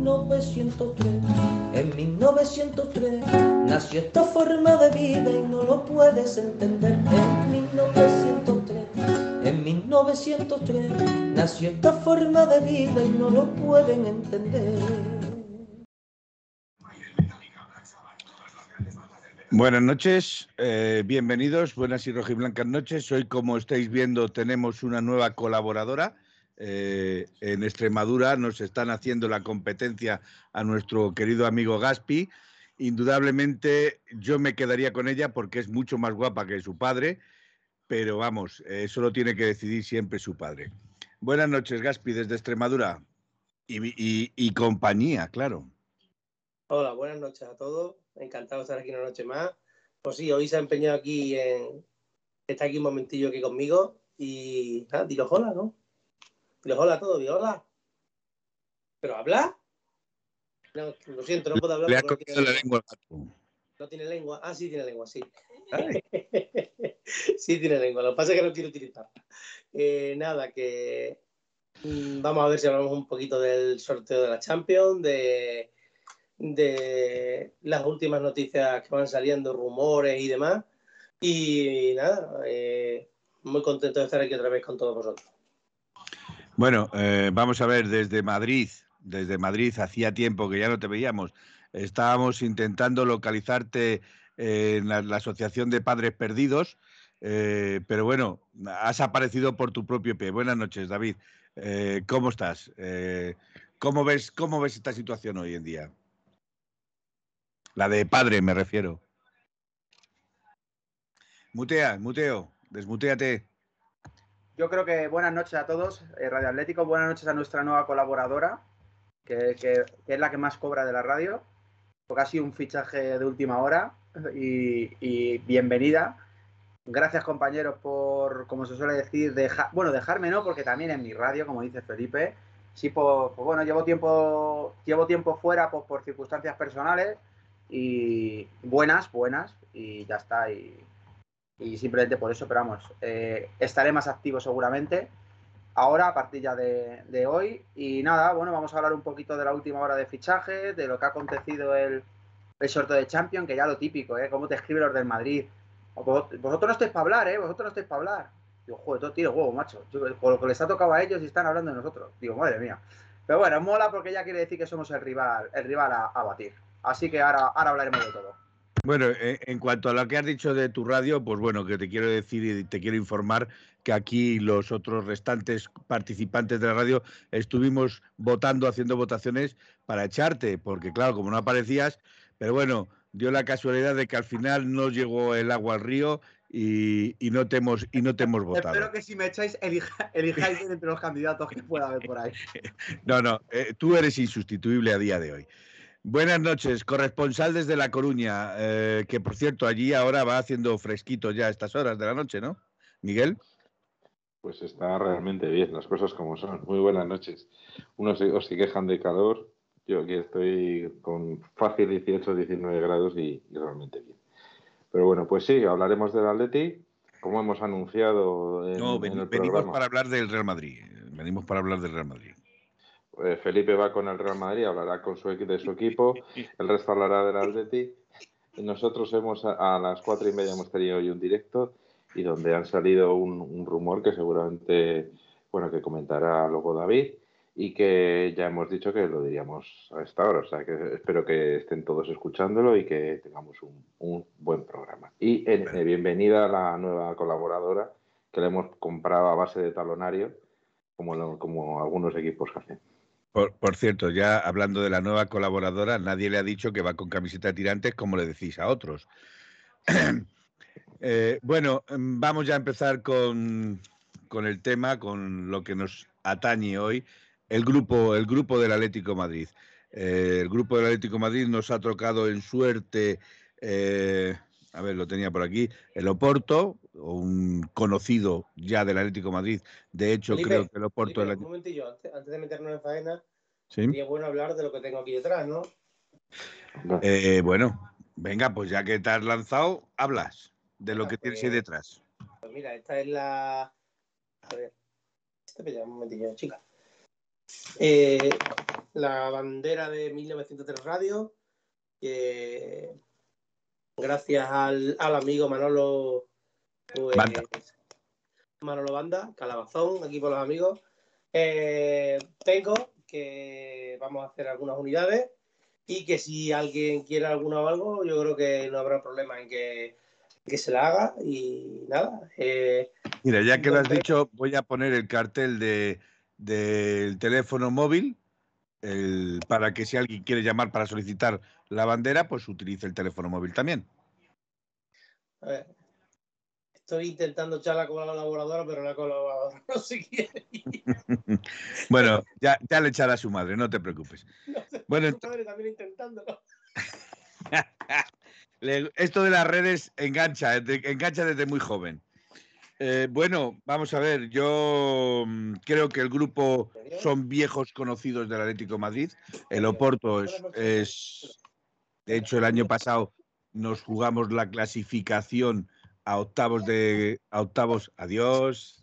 1903. En 1903 nació esta forma de vida y no lo puedes entender. En 1903, en 1903 nació esta forma de vida y no lo pueden entender. Buenas noches, eh, bienvenidos, buenas y rojiblancas noches. Hoy, como estáis viendo, tenemos una nueva colaboradora. Eh, en Extremadura nos están haciendo la competencia a nuestro querido amigo Gaspi. Indudablemente yo me quedaría con ella porque es mucho más guapa que su padre, pero vamos, eso lo tiene que decidir siempre su padre. Buenas noches, Gaspi, desde Extremadura y, compañía, claro. Hola, buenas noches a todos. Encantado de estar aquí una noche más. Pues sí, hoy se ha empeñado aquí en. Está aquí un momentillo aquí conmigo y. Ah, dilo hola, ¿no? Dilo hola a todos, dilo hola. ¿Pero habla? No, lo siento, no puedo hablar Le ha no la tiene, lengua no tiene lengua. Ah, sí tiene lengua, sí. Sí tiene lengua, lo que pasa es que no quiero utilizarla. Eh, nada, que mm, vamos a ver si hablamos un poquito del sorteo de la Champions, de, de las últimas noticias que van saliendo, rumores y demás. Y nada, eh, muy contento de estar aquí otra vez con todos vosotros. Bueno, eh, vamos a ver, desde Madrid, desde Madrid, hacía tiempo que ya no te veíamos. Estábamos intentando localizarte en la, la Asociación de Padres Perdidos, eh, pero bueno, has aparecido por tu propio pie. Buenas noches, David. Eh, ¿Cómo estás? Eh, ¿cómo, ves, ¿Cómo ves esta situación hoy en día? La de padre, me refiero. Mutea, muteo, desmuteate. Yo creo que buenas noches a todos, eh, Radio Atlético, buenas noches a nuestra nueva colaboradora, que, es la que más cobra de la radio, porque ha sido un fichaje de última hora y, bienvenida. Gracias compañeros por, como se suele decir, deja- bueno, dejarme no, porque también en mi radio, como dice Felipe, sí, pues bueno, llevo tiempo, llevo tiempo fuera pues, por circunstancias personales y buenas, buenas, y ya está, y, y simplemente por eso, pero vamos, eh, estaré más activo seguramente ahora, a partir ya de, de hoy. Y nada, bueno, vamos a hablar un poquito de la última hora de fichaje, de lo que ha acontecido el, el sorteo de Champions, que ya lo típico, ¿eh? Cómo te escriben los del Madrid. Vos- Vosotros no estáis para hablar, ¿eh? Vosotros no estáis para hablar. Digo, joder, todo tiro huevo, macho. Yo, con lo que les ha tocado a ellos y están hablando de nosotros. Digo, madre mía. Pero bueno, mola porque ya quiere decir que somos el rival, el rival a, a batir. Así que ahora, ahora hablaremos de todo. Bueno, eh, en cuanto a lo que has dicho de tu radio, pues bueno, que te quiero decir y te quiero informar que aquí los otros restantes participantes de la radio estuvimos votando, haciendo votaciones para echarte, porque claro, como no aparecías, pero bueno, dio la casualidad de que al final no llegó el agua al río y, y no te hemos, y no te hemos votado. Espero que si me echáis, elija- elijáis entre los candidatos que pueda haber por ahí. No, no, eh, tú eres insustituible a día de hoy. Buenas noches, corresponsal desde La Coruña, eh, que por cierto allí ahora va haciendo fresquito ya a estas horas de la noche, ¿no? Miguel. Pues está realmente bien, las cosas como son. Muy buenas noches. Unos se, os se quejan de calor, yo aquí estoy con fácil 18, 19 grados y, y realmente bien. Pero bueno, pues sí, hablaremos del Atleti, como hemos anunciado en, No, en el venimos programa. para hablar del Real Madrid. eh, Venimos para hablar del Real Madrid. Eh, Felipe va con el Real Madrid, hablará con su, de su equipo, el resto hablará del Atleti. Nosotros hemos a, a las cuatro y media hemos tenido hoy un directo y donde han salido un, un rumor que seguramente, bueno, que comentará luego David y que ya hemos dicho que lo diríamos a esta hora. O sea, que espero que estén todos escuchándolo y que tengamos un, un buen programa. Y eh, eh, bienvenida a la nueva colaboradora que le hemos comprado a base de talonario, como, lo- como algunos equipos que hacen. Por, cierto, ya hablando de la nueva colaboradora, nadie le ha dicho que va con camiseta de tirantes como le decís a otros. Eh, bueno, mm, vamos ya a empezar con, con el tema, con lo que nos atañe hoy, el grupo, el grupo del Atlético Madrid. Eh, el grupo del Atlético Madrid nos ha tocado en suerte, eh, a ver, lo tenía por aquí, el Oporto, un conocido ya del Atlético de Madrid. De hecho, Felipe, creo que el Oporto... Felipe, del un momentillo, antes, antes de meternos en faena, Sí. sería bueno hablar de lo que tengo aquí detrás, ¿no? Eh, bueno, venga, pues ya que te has lanzado, hablas de lo que tienes ahí pues- detrás. Pues mira, esta es la. A ver. Espera un momentillo, chica. Eh, la bandera de 1903 Radio. que gracias al, al amigo Manolo. pues, Banda. Manolo Banda, Calabazón, aquí por los amigos. Eh, tengo que vamos a hacer algunas unidades y que si alguien quiere alguna o algo, yo creo que no habrá problema en que, que se la haga y nada. eh, Mira, ya que lo has dicho, voy a poner el cartel de, del teléfono móvil el- para que si alguien quiere llamar para solicitar la bandera, pues utilice el teléfono móvil también. a ver, estoy intentando echarla con la colaboradora, pero la colaboradora no se quiere. Bueno, ya, ya le echará a su madre, no te preocupes. Bueno, madre también intentándolo. Esto de las redes engancha, engancha desde muy joven. Eh, bueno, vamos a ver, yo mm, creo que el grupo son viejos conocidos del Atlético de Madrid. El Oporto es, es- de hecho, el año pasado nos jugamos la clasificación a octavos de a octavos. Adiós.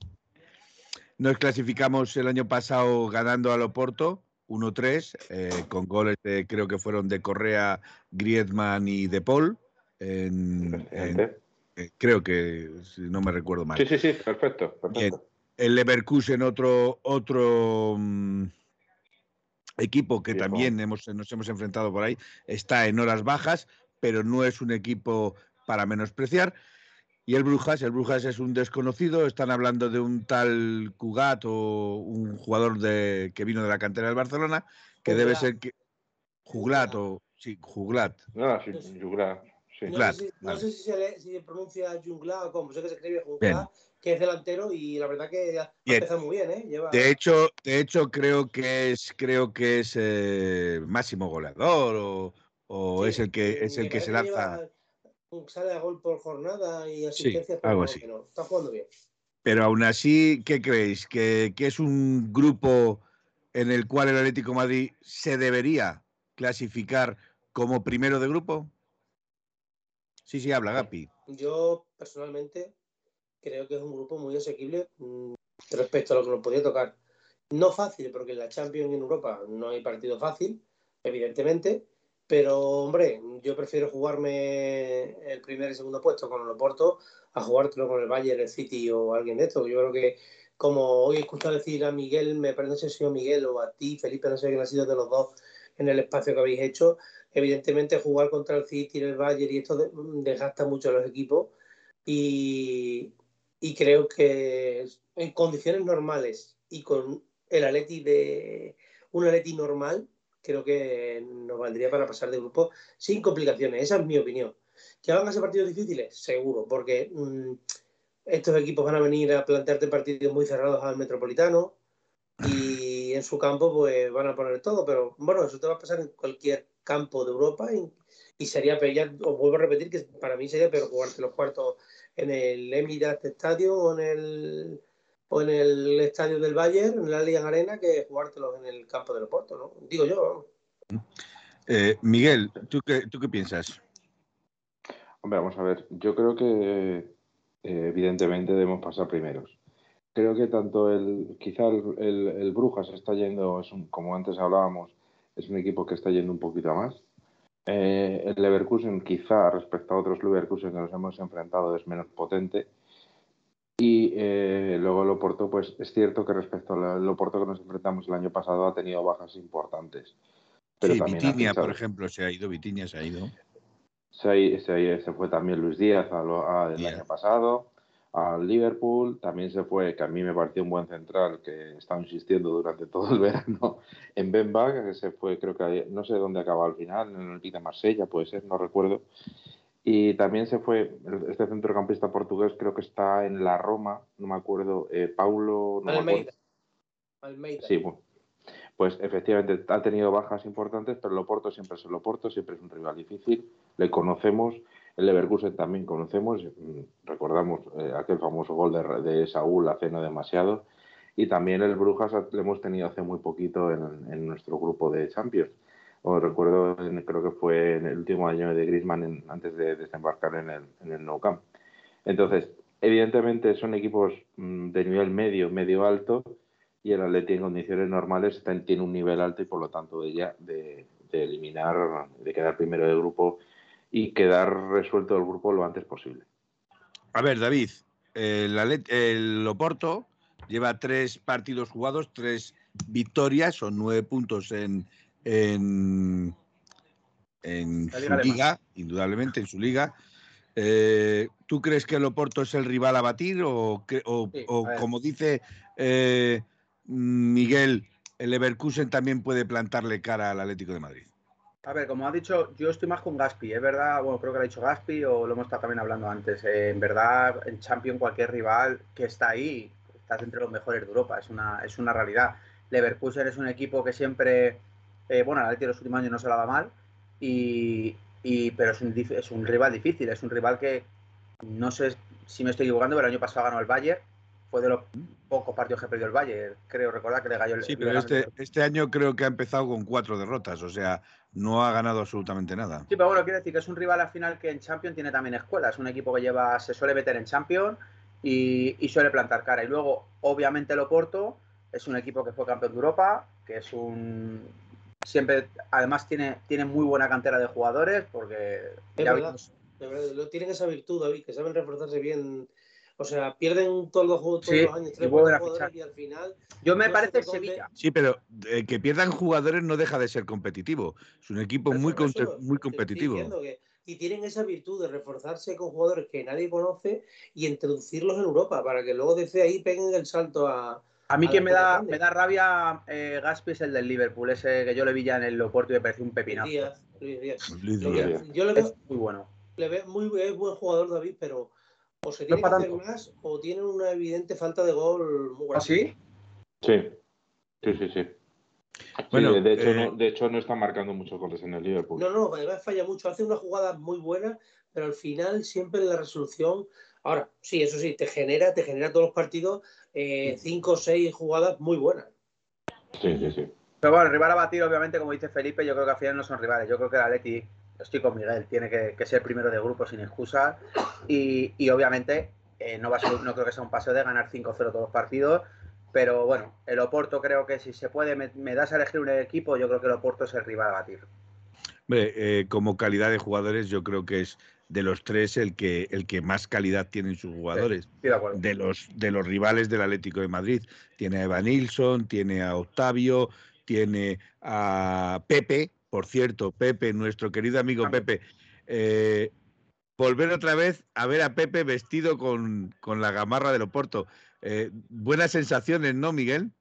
Nos clasificamos el año pasado ganando al Oporto 1-3 eh, con goles de creo que fueron de Correa, Griezmann y De Paul. en- en- Efectivamente. eh, creo que si no me recuerdo mal. Sí, sí, sí, perfecto. perfecto. El Leverkusen, otro, otro mm, equipo que también hemos, nos hemos enfrentado por ahí, está en horas bajas, pero no es un equipo para menospreciar. Y el Brujas, el Brujas es un desconocido, están hablando de un tal Cugat o un jugador de, que vino de la cantera del Barcelona, que debe Juglat. ser que, Juglat o sí, Juglat. No, sí, Yugla, sí. No, Claro, sé, si, no claro. sé si se, le- si se pronuncia Jungla o como sé que se escribe. Jungla, que es delantero y la verdad que ha empezado muy bien, ¿eh? Lleva, De hecho, de hecho creo que es, creo que es eh, máximo goleador o, o sí, es el que es el que se lanza. sale a gol por jornada y asistencias, pero algo así. no, está jugando bien. Pero aún así, ¿qué creéis? ¿Que, que es un grupo en el cual el Atlético de Madrid se debería clasificar como primero de grupo? Sí, sí, habla Gapi. Yo personalmente creo que es un grupo muy asequible mm, respecto a lo que nos podía tocar. No fácil, porque en la Champions en Europa no hay partido fácil, evidentemente, pero hombre, yo prefiero jugarme el primer y segundo puesto con el Oporto a jugártelo con el Bayern, el City o alguien de estos. Yo creo que, como hoy he escuchado decir a Miguel, me parece no si ha sido Miguel o a ti, Felipe, no sé quién ha sido de los dos en el espacio que habéis hecho, evidentemente jugar contra el City, el Bayern y esto de- desgasta mucho a los equipos y, y creo que en condiciones normales y con el Atleti de un Atleti normal creo que nos valdría para pasar de grupo sin complicaciones, esa es mi opinión. ¿Que van a ser partidos difíciles? Seguro, porque mm, estos equipos van a venir a plantearte partidos muy cerrados al Metropolitano y en su campo pues van a poner todo, pero bueno, eso te va a pasar en cualquier campo de Europa y, y sería peor, ya os vuelvo a repetir que para mí sería peor jugarte los cuartos en el Emirates Stadium o en el o en el estadio del Bayern, en la Allianz Arena, que jugártelos en el campo del Oporto, ¿no? Digo yo. Eh, Miguel, ¿tú qué, ¿tú qué piensas? Hombre, vamos a ver. Yo creo que eh, evidentemente debemos pasar primeros. Creo que tanto el, quizá el, el- el Brujas está yendo, es un- como antes hablábamos, es un equipo que está yendo un poquito a más. Eh, el Leverkusen, quizá respecto a otros Leverkusen que nos hemos enfrentado, es menos potente. Y eh, luego el Oporto, pues es cierto que respecto al Oporto que nos enfrentamos el año pasado ha tenido bajas importantes. Pero sí, también Vitinia, por ejemplo, se ha ido, Vitinia se ha ido. se, se, fue también Luis Díaz a lo- a- el Díaz. año pasado, al Liverpool. También se fue, que a mí me pareció un buen central, que estaba insistiendo durante todo el verano, en Ben que se fue, creo que no sé dónde acabó al final, en el de Marsella, puede ser, no recuerdo. Y también se fue, este centrocampista portugués, creo que está en la Roma, no me acuerdo, eh, Paulo. No me acuerdo. Almeida. Almeida. Sí, bueno. pues efectivamente ha tenido bajas importantes, pero el Oporto siempre es el Oporto, siempre es un rival difícil, le conocemos, el Leverkusen también conocemos, mm, recordamos eh, aquel famoso gol de, de, Saúl hace no demasiado, y también el Brujas le hemos tenido hace muy poquito en, nuestro grupo de Champions. Os recuerdo, creo que fue en el último año de Griezmann antes de desembarcar en el, en el Nou Camp. Entonces, evidentemente son equipos mm, de nivel medio, medio alto, y el Atleti en condiciones normales tiene un nivel alto y por lo tanto de, ya, de, eliminar, de quedar primero del grupo y quedar resuelto el grupo lo antes posible. A ver, David, el, el Loporto lleva tres partidos jugados, tres victorias, son nueve puntos en, en, en su liga, indudablemente en su liga. Eh, ¿Tú crees que el Oporto es el rival a batir o, o, como dice eh, Miguel, el Leverkusen también puede plantarle cara al Atlético de Madrid? A ver, como ha dicho, yo estoy más con Gaspi, es verdad, bueno, creo que lo ha dicho Gaspi o lo hemos estado también hablando antes. Eh, en verdad, en Champions cualquier rival que está ahí, estás entre los mejores de Europa, es una, es una realidad. Leverkusen es un equipo que siempre, eh, bueno, Atlético de los últimos años no se la da mal, y, y pero es un, es un rival difícil, es un rival que no sé si me estoy equivocando, pero el año pasado ganó el Bayern, fue de los pocos partidos que perdió el Bayern, creo recordar que le ganó el Sí, pero este, este año creo que ha empezado con cuatro derrotas, o sea, no ha ganado absolutamente nada. Sí, pero bueno, quiero decir que es un rival al final que en Champions tiene también escuela, es un equipo que lleva, se suele meter en Champions y, suele plantar cara. Y luego, obviamente, el Oporto es un equipo que fue campeón de Europa, que es un siempre, además tiene, tiene muy buena cantera de jugadores, porque ya tienen esa virtud, David, que saben reforzarse bien o sea, pierden todos los juegos todos los años, tres jugadores y al final. Yo me parece Sevilla. Sí, pero eh, que pierdan jugadores no deja de ser competitivo. Es un equipo muy, muy competitivo. y tienen esa virtud de reforzarse con jugadores que nadie conoce y introducirlos en Europa para que luego desde ahí peguen el salto a. A mí que me da, me da rabia eh, Gaspi es el del Liverpool, ese que yo le vi ya en el Loporto y me pareció un pepinazo. Yo le veo, muy bueno. Le veo muy buen jugador David, pero o se tiene que hacer más o tienen una evidente falta de gol muy grande. ¿Ah, sí? Sí, sí, sí, sí. Bueno, de, hecho, no, eh, de hecho no está marcando muchos goles en el Liverpool. No, no, además falla mucho. Hace una jugada muy buena, pero al final siempre la resolución. Ahora, sí, eso sí, te genera, te genera todos los partidos eh, cinco o seis jugadas muy buenas. Sí, sí, sí. Pero bueno, el rival a batir, obviamente, como dice Felipe, yo creo que al final no son rivales. Yo creo que el Atleti estoy con Miguel, tiene que, ser primero de grupo sin excusa y, obviamente eh, no, va a ser, no creo que sea un paseo de ganar 5-0 todos los partidos, pero bueno, el Oporto creo que si se puede, me, das a elegir un equipo, yo creo que el Oporto es el rival a batir. Eh, como calidad de jugadores, yo creo que es de los tres el que, el que más calidad tienen sus jugadores. de, los, de los rivales del Atlético de Madrid. Tiene a Evan Nilsson, tiene a Octavio, tiene a Pepe, por cierto, Pepe, nuestro querido amigo Pepe, eh, volver otra vez a ver a Pepe vestido con, la gamarra del Oporto. Eh, buenas sensaciones, ¿no, Miguel?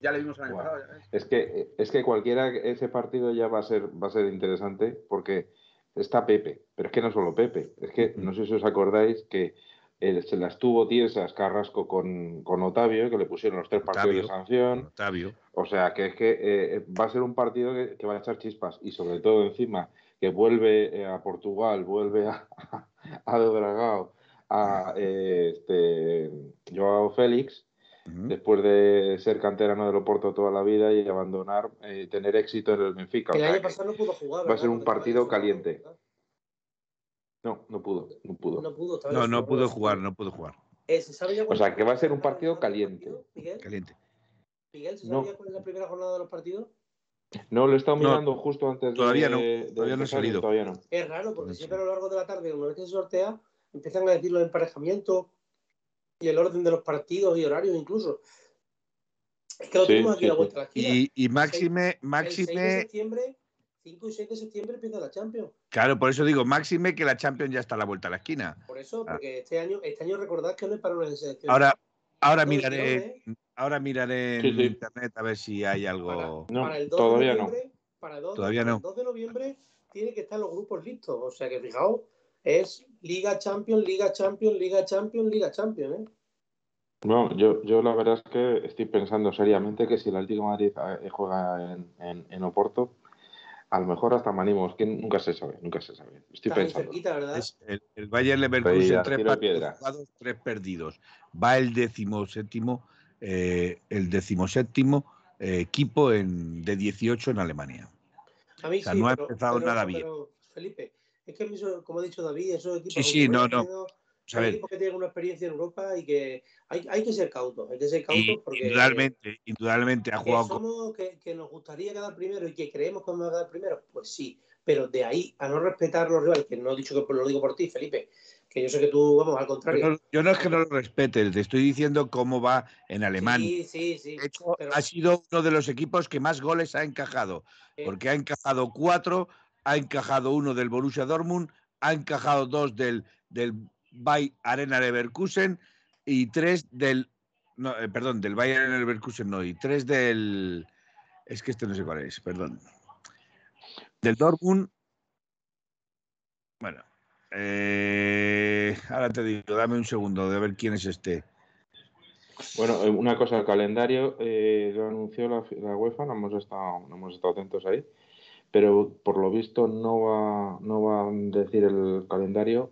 Ya le vimos año pasado. Es que, es que cualquiera, ese partido ya va a ser, va a ser interesante porque está Pepe, pero es que no solo Pepe, es que no sé si os acordáis que se las tuvo tiesas Carrasco con, con, Otavio, que le pusieron los tres partidos de sanción. Otavio. O sea, que es que eh, va a ser un partido que, va a echar chispas y sobre todo encima que vuelve eh, a Portugal, vuelve a, a Dragao, a eh, este, Joao Félix, después de ser canterano del Oporto toda la vida y abandonar, tener éxito en el Benfica. El año pasado no pudo jugar. Va a ser un partido caliente. No, no pudo, no pudo. No, pudo, no, no pudo jugar, no pudo jugar. Eh, o sea, que va a ser un partido caliente. Miguel? Caliente. Miguel, ¿se sabía cuál es la primera jornada de los partidos? No, lo he estado mirando justo antes todavía de, no, todavía no ha salido. Todavía no. Es raro, porque siempre a lo largo de la tarde, una vez que se sortea, empiezan a decir los emparejamientos y el orden de los partidos y horarios incluso. Es que lo tenemos aquí a la vuelta la Y, y máxime, máxime... El 6 de septiembre 5 y 6 de septiembre empieza la Champions. Claro, por eso digo, máxime que la Champions ya está a la vuelta a la esquina. Por eso, ah. porque este año, este año recordad que no es para una selección. Ahora, ahora miraré, ahora miraré en internet a ver si hay algo. Para, no, el 2 todavía de noviembre, no. Para el 2, todavía no. el 2 de noviembre tiene que estar los grupos listos. O sea que fijaos, es Liga Champions, Liga Champions, Liga Champions, Liga Champions, ¿eh? No, yo, yo la verdad es que estoy pensando seriamente que si el Atlético de Madrid eh, juega en, en, en Oporto, a lo mejor hasta manimos, que nunca se sabe, nunca se sabe. Estoy Está pensando. cerquita, ¿verdad? Es el, el Bayern Leverkusen, a tres partidos tres perdidos. Va el décimo séptimo, eh, el decimoséptimo eh, equipo en, de 18 en Alemania. A mí O sea, sí, no ha empezado pero- nada bien. Felipe, es que eso, como ha dicho David, esos equipos Sí, sí, no, no. Equipos que tienen una experiencia en Europa y que hay, hay que ser cautos, hay que ser cautos porque indudablemente, indudablemente ha que jugado con- somos que, que nos gustaría quedar primero y que creemos que vamos a quedar primero, pues sí, pero de ahí a no respetar los rivales, que no he dicho que lo digo por ti, Felipe, que yo sé que tú, vamos, al contrario. no, yo no es que no lo respete, te estoy diciendo cómo va en Alemania. Sí, sí, sí. De hecho, pero- ha sido uno de los equipos que más goles ha encajado, Eh, porque ha encajado cuatro, ha encajado uno del Borussia Dortmund, ha encajado dos del, del Bay Arena Leverkusen y tres del, no, eh, perdón, del Bayern Leverkusen no, y tres del, es que este no sé cuál es, perdón, del Dortmund, bueno, eh, ahora te digo, dame un segundo de ver quién es este. Bueno, eh, una cosa, el calendario eh, lo anunció la, la UEFA, no hemos, estado, no hemos estado atentos ahí, pero por lo visto no va, no va a decir el calendario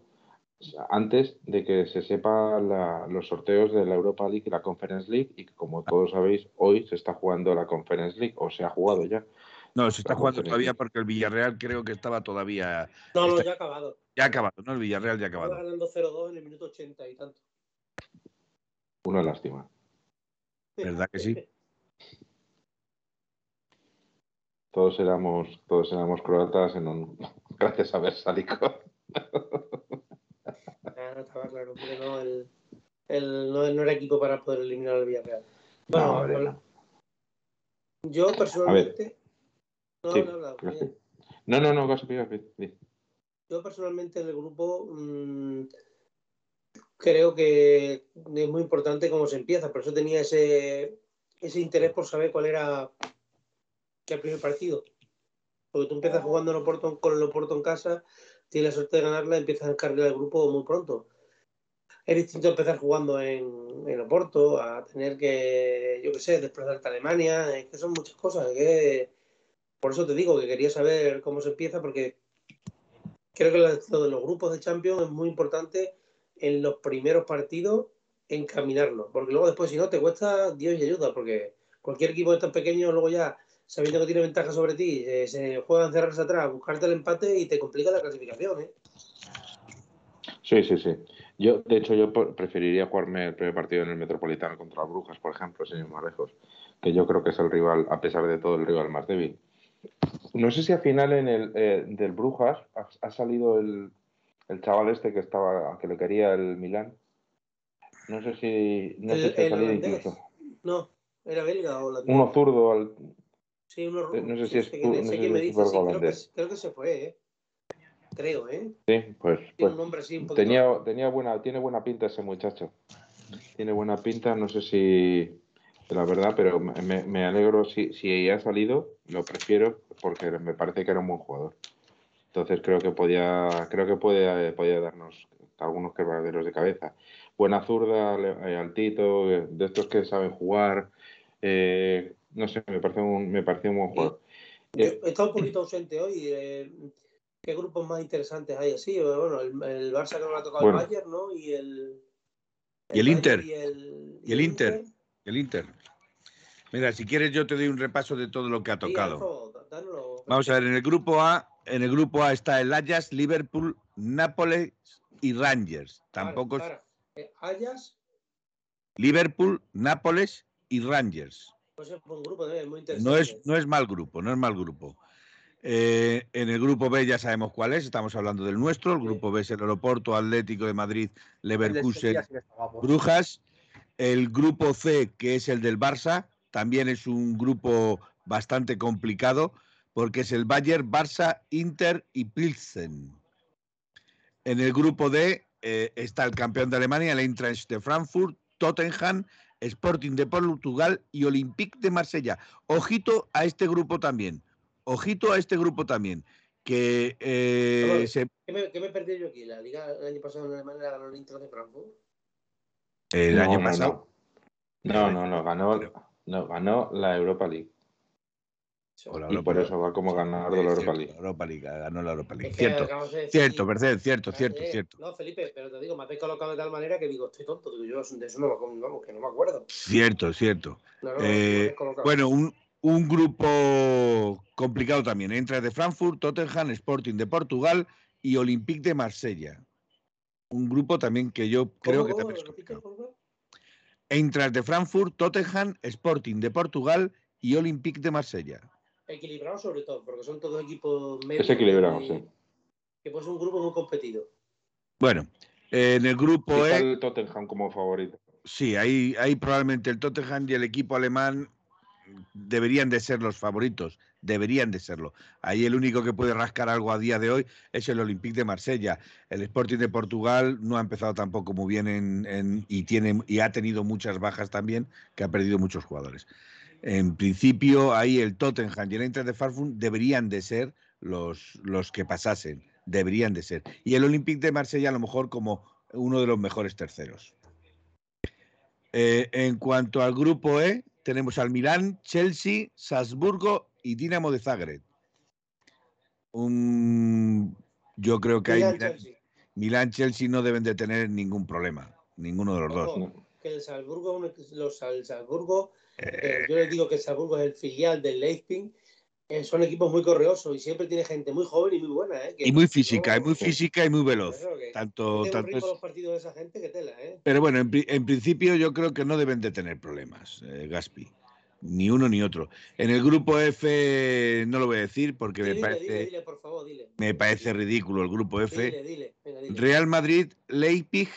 antes de que se sepa la- los sorteos de la Europa League y la Conference League, y que como todos sabéis, hoy se está jugando la Conference League, o se ha jugado ya. No, se está jugando Conference todavía League. porque el Villarreal creo que estaba todavía. no, no, está- ya ha acabado. Ya ha acabado, ¿no? El Villarreal ya ha Estaba acabado. ganando 0-2 en el minuto 80 y tanto. Una lástima. ¿Verdad que sí? Todos éramos, todos éramos croatas en un... gracias a Versálico. No estaba claro, porque no, el, el- no, no era equipo para poder eliminar al Villarreal. No, Bueno, habla- no. yo personalmente. No, Sí, no, no. No, no, no, Gaspi, Gaspi, di. Yo personalmente en el grupo mm, creo que es muy importante cómo se empieza, por eso tenía ese, ese interés por saber cuál era el primer partido. Porque tú empiezas jugando en Oporto, con el Oporto en casa, tienes la suerte de ganarla, empiezas a encargar el grupo muy pronto. Es distinto empezar jugando en, en Oporto, a tener que, yo qué sé, desplazarte a Alemania, es que son muchas cosas. es que- por eso te digo que quería saber cómo se empieza, porque creo que lo de los grupos de Champions es muy importante en los primeros partidos encaminarlo, porque luego después si no te cuesta Dios y ayuda, porque cualquier equipo de tan pequeño luego ya sabiendo que tiene ventaja sobre ti, eh, se juega a encerrarse atrás, buscarte el empate y te complica la clasificación, ¿eh? Sí, sí, sí. Yo, de hecho, yo preferiría jugarme el primer partido en el Metropolitano contra Brujas, por ejemplo, sin ir más lejos, que yo creo que es el rival, a pesar de todo, el rival más débil. No sé si al final en el eh, del Brujas ha, ha salido el, el chaval este que estaba, que le quería el Milán. No sé si, no sé El- si ha salido incluso. No, era belga o la Uno zurdo, al- Sí, no sé si es no sé si me dice, sí, creo que, creo que se fue, ¿eh? Creo, ¿eh? sí, pues, Tiene pues un nombre así un poquito. Tenía, tenía buena, tiene buena pinta ese muchacho. Tiene buena pinta, no sé si la verdad, pero me, me alegro si, si ha salido, lo prefiero porque me parece que era un buen jugador. Entonces creo que podía, creo que puede, podía darnos algunos quebraderos de cabeza. Buena zurda, eh, altito, de estos que saben jugar. eh, no sé, me parece un, me pareció un buen jugador. Yo Eh, he estado un poquito ausente hoy. eh, ¿Qué grupos más interesantes hay así? Bueno, el, el Barça que no ha tocado Bueno. el Bayern, ¿no? Y el. Y el Inter. Y el, Y el Inter. El Inter. Mira, si quieres yo te doy un repaso de todo lo que ha tocado. Vamos a ver, en el grupo A, en el grupo A está el Ajax, Liverpool, Nápoles y Rangers. Tampoco es para. Eh, Ajax, Liverpool, Nápoles y Rangers. Muy interesante. No es, no es mal grupo, no es mal grupo. Eh, en el grupo B ya sabemos cuál es, estamos hablando del nuestro. El grupo B es el Aeroporto Atlético de Madrid, Leverkusen. Brujas. El grupo C, que es el del Barça, también es un grupo bastante complicado porque es el Bayern, Barça, Inter y Pilsen. En el grupo D eh, está el campeón de Alemania, el Eintracht de Frankfurt, Tottenham, Sporting de Portugal y Olympique de Marsella. Ojito a este grupo también. Ojito a este grupo también. Que eh, se- ¿Qué me, qué me perdí yo aquí? ¿La liga el año pasado en Alemania la ganó el Inter de Frankfurt? el no, año no, pasado. No, no, no, ganó, no, ganó la Europa League. Y por League. eso va como ganador de la Europa League. la Europa League, ganó la Europa League. Es que Cierto, de cierto, Mercedes, cierto, Eh, cierto, eh, cierto. No, Felipe, pero te digo, me habéis colocado de tal manera que digo, estoy tonto. Digo, yo de eso no, me- vamos, que no me acuerdo. Cierto, cierto. No, no, no, Eh. Bueno, un, un grupo complicado también. Entra de Frankfurt, Tottenham, Sporting de Portugal y Olympique de Marsella. Un grupo también que yo creo ¿Cómo, que también es ¿Repites, complicado. por? Entras de Frankfurt, Tottenham, Sporting de Portugal y Olympique de Marsella. Equilibrado sobre todo, porque son todos equipos medios. Es equilibrado, y- sí. Que pues un grupo muy competido. Bueno, en el grupo E, el Tottenham como favorito. sí, ahí, ahí probablemente el Tottenham y el equipo alemán deberían de ser los favoritos, deberían de serlo. Ahí el único que puede rascar algo a día de hoy es el Olympique de Marsella. El Sporting de Portugal no ha empezado tampoco muy bien en, en- y, tiene, y ha tenido muchas bajas también, que ha perdido muchos jugadores. En principio, ahí el Tottenham y el Eintracht de Frankfurt deberían de ser los, los que pasasen, deberían de ser. Y el Olympique de Marsella a lo mejor como uno de los mejores terceros. Eh, en cuanto al grupo E, tenemos al Milán, Chelsea, Salzburgo y Dinamo de Zagreb. Un, yo creo que ahí Milan, Milán, Chelsea. Milán, Chelsea no deben de tener ningún problema, ninguno de los dos. No. que el Salzburgo, los el Salzburgo, Eh, yo les digo que el Salzburgo es el filial del Leipzig. eh, son equipos muy correosos y siempre tiene gente muy joven y muy buena. ¿eh? Que y muy física, y no- muy física y muy veloz. Claro que- Tanto, tanto es- los partidos de esa gente que tela, ¿eh? Pero bueno, en, en principio yo creo que no deben de tener problemas, Gaspi. Ni uno ni otro. En el grupo F no lo voy a decir porque me parece, dile, dile, por favor, dile. me parece ridículo el grupo F. Dile, dile, venga, dile. Real Madrid, Leipzig,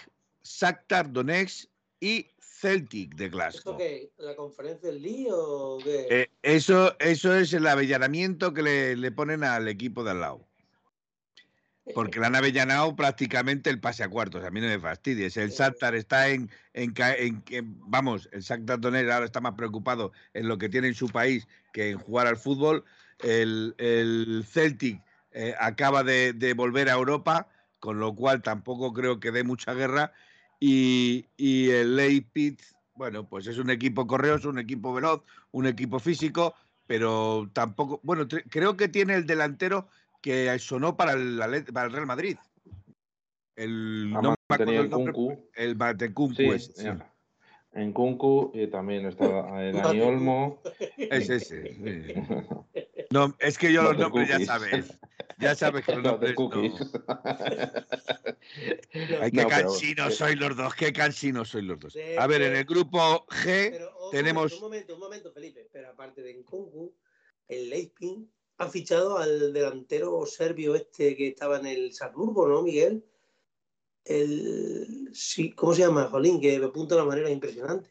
Shakhtar Donetsk y Celtic de ¿Esto Glasgow. qué? ¿La conferencia del lío o qué? Eh, eso, eso es el avellanamiento que le, le ponen al equipo de al lado. Porque le han avellanado prácticamente el pase a cuartos. A mí no me fastidies. El Shakhtar está en, en, ca- en- en- Vamos, el Shakhtar Donetsk ahora está más preocupado en lo que tiene en su país que en jugar al fútbol. El, el Celtic eh, acaba de, de volver a Europa, con lo cual tampoco creo que dé mucha guerra. Y, y el Leipzig, bueno, pues es un equipo correoso, un equipo veloz, un equipo físico, pero tampoco. Bueno, creo que tiene el delantero que sonó para el, para el Real Madrid. El, no me el nombre, Kunku. el Matecumku Sí, ese, sí. ya. en Kunku y también está eh, Dani Olmo. Es ese. sí. No, es que yo los nombres ya sabes. Ya sabes que los nombres cookies. no. Ay, qué No, pero- cansinos sois los dos, qué cansinos sois los dos. Sí, A ver, en el grupo G, Pero, oh, tenemos- Un momento, un momento, Felipe. Pero aparte de Nkunku, el Leipzig ha fichado al delantero serbio este que estaba en el Salzburgo, ¿no, Miguel? El, sí, ¿Cómo se llama? Jolín, que me apunta de una manera impresionante.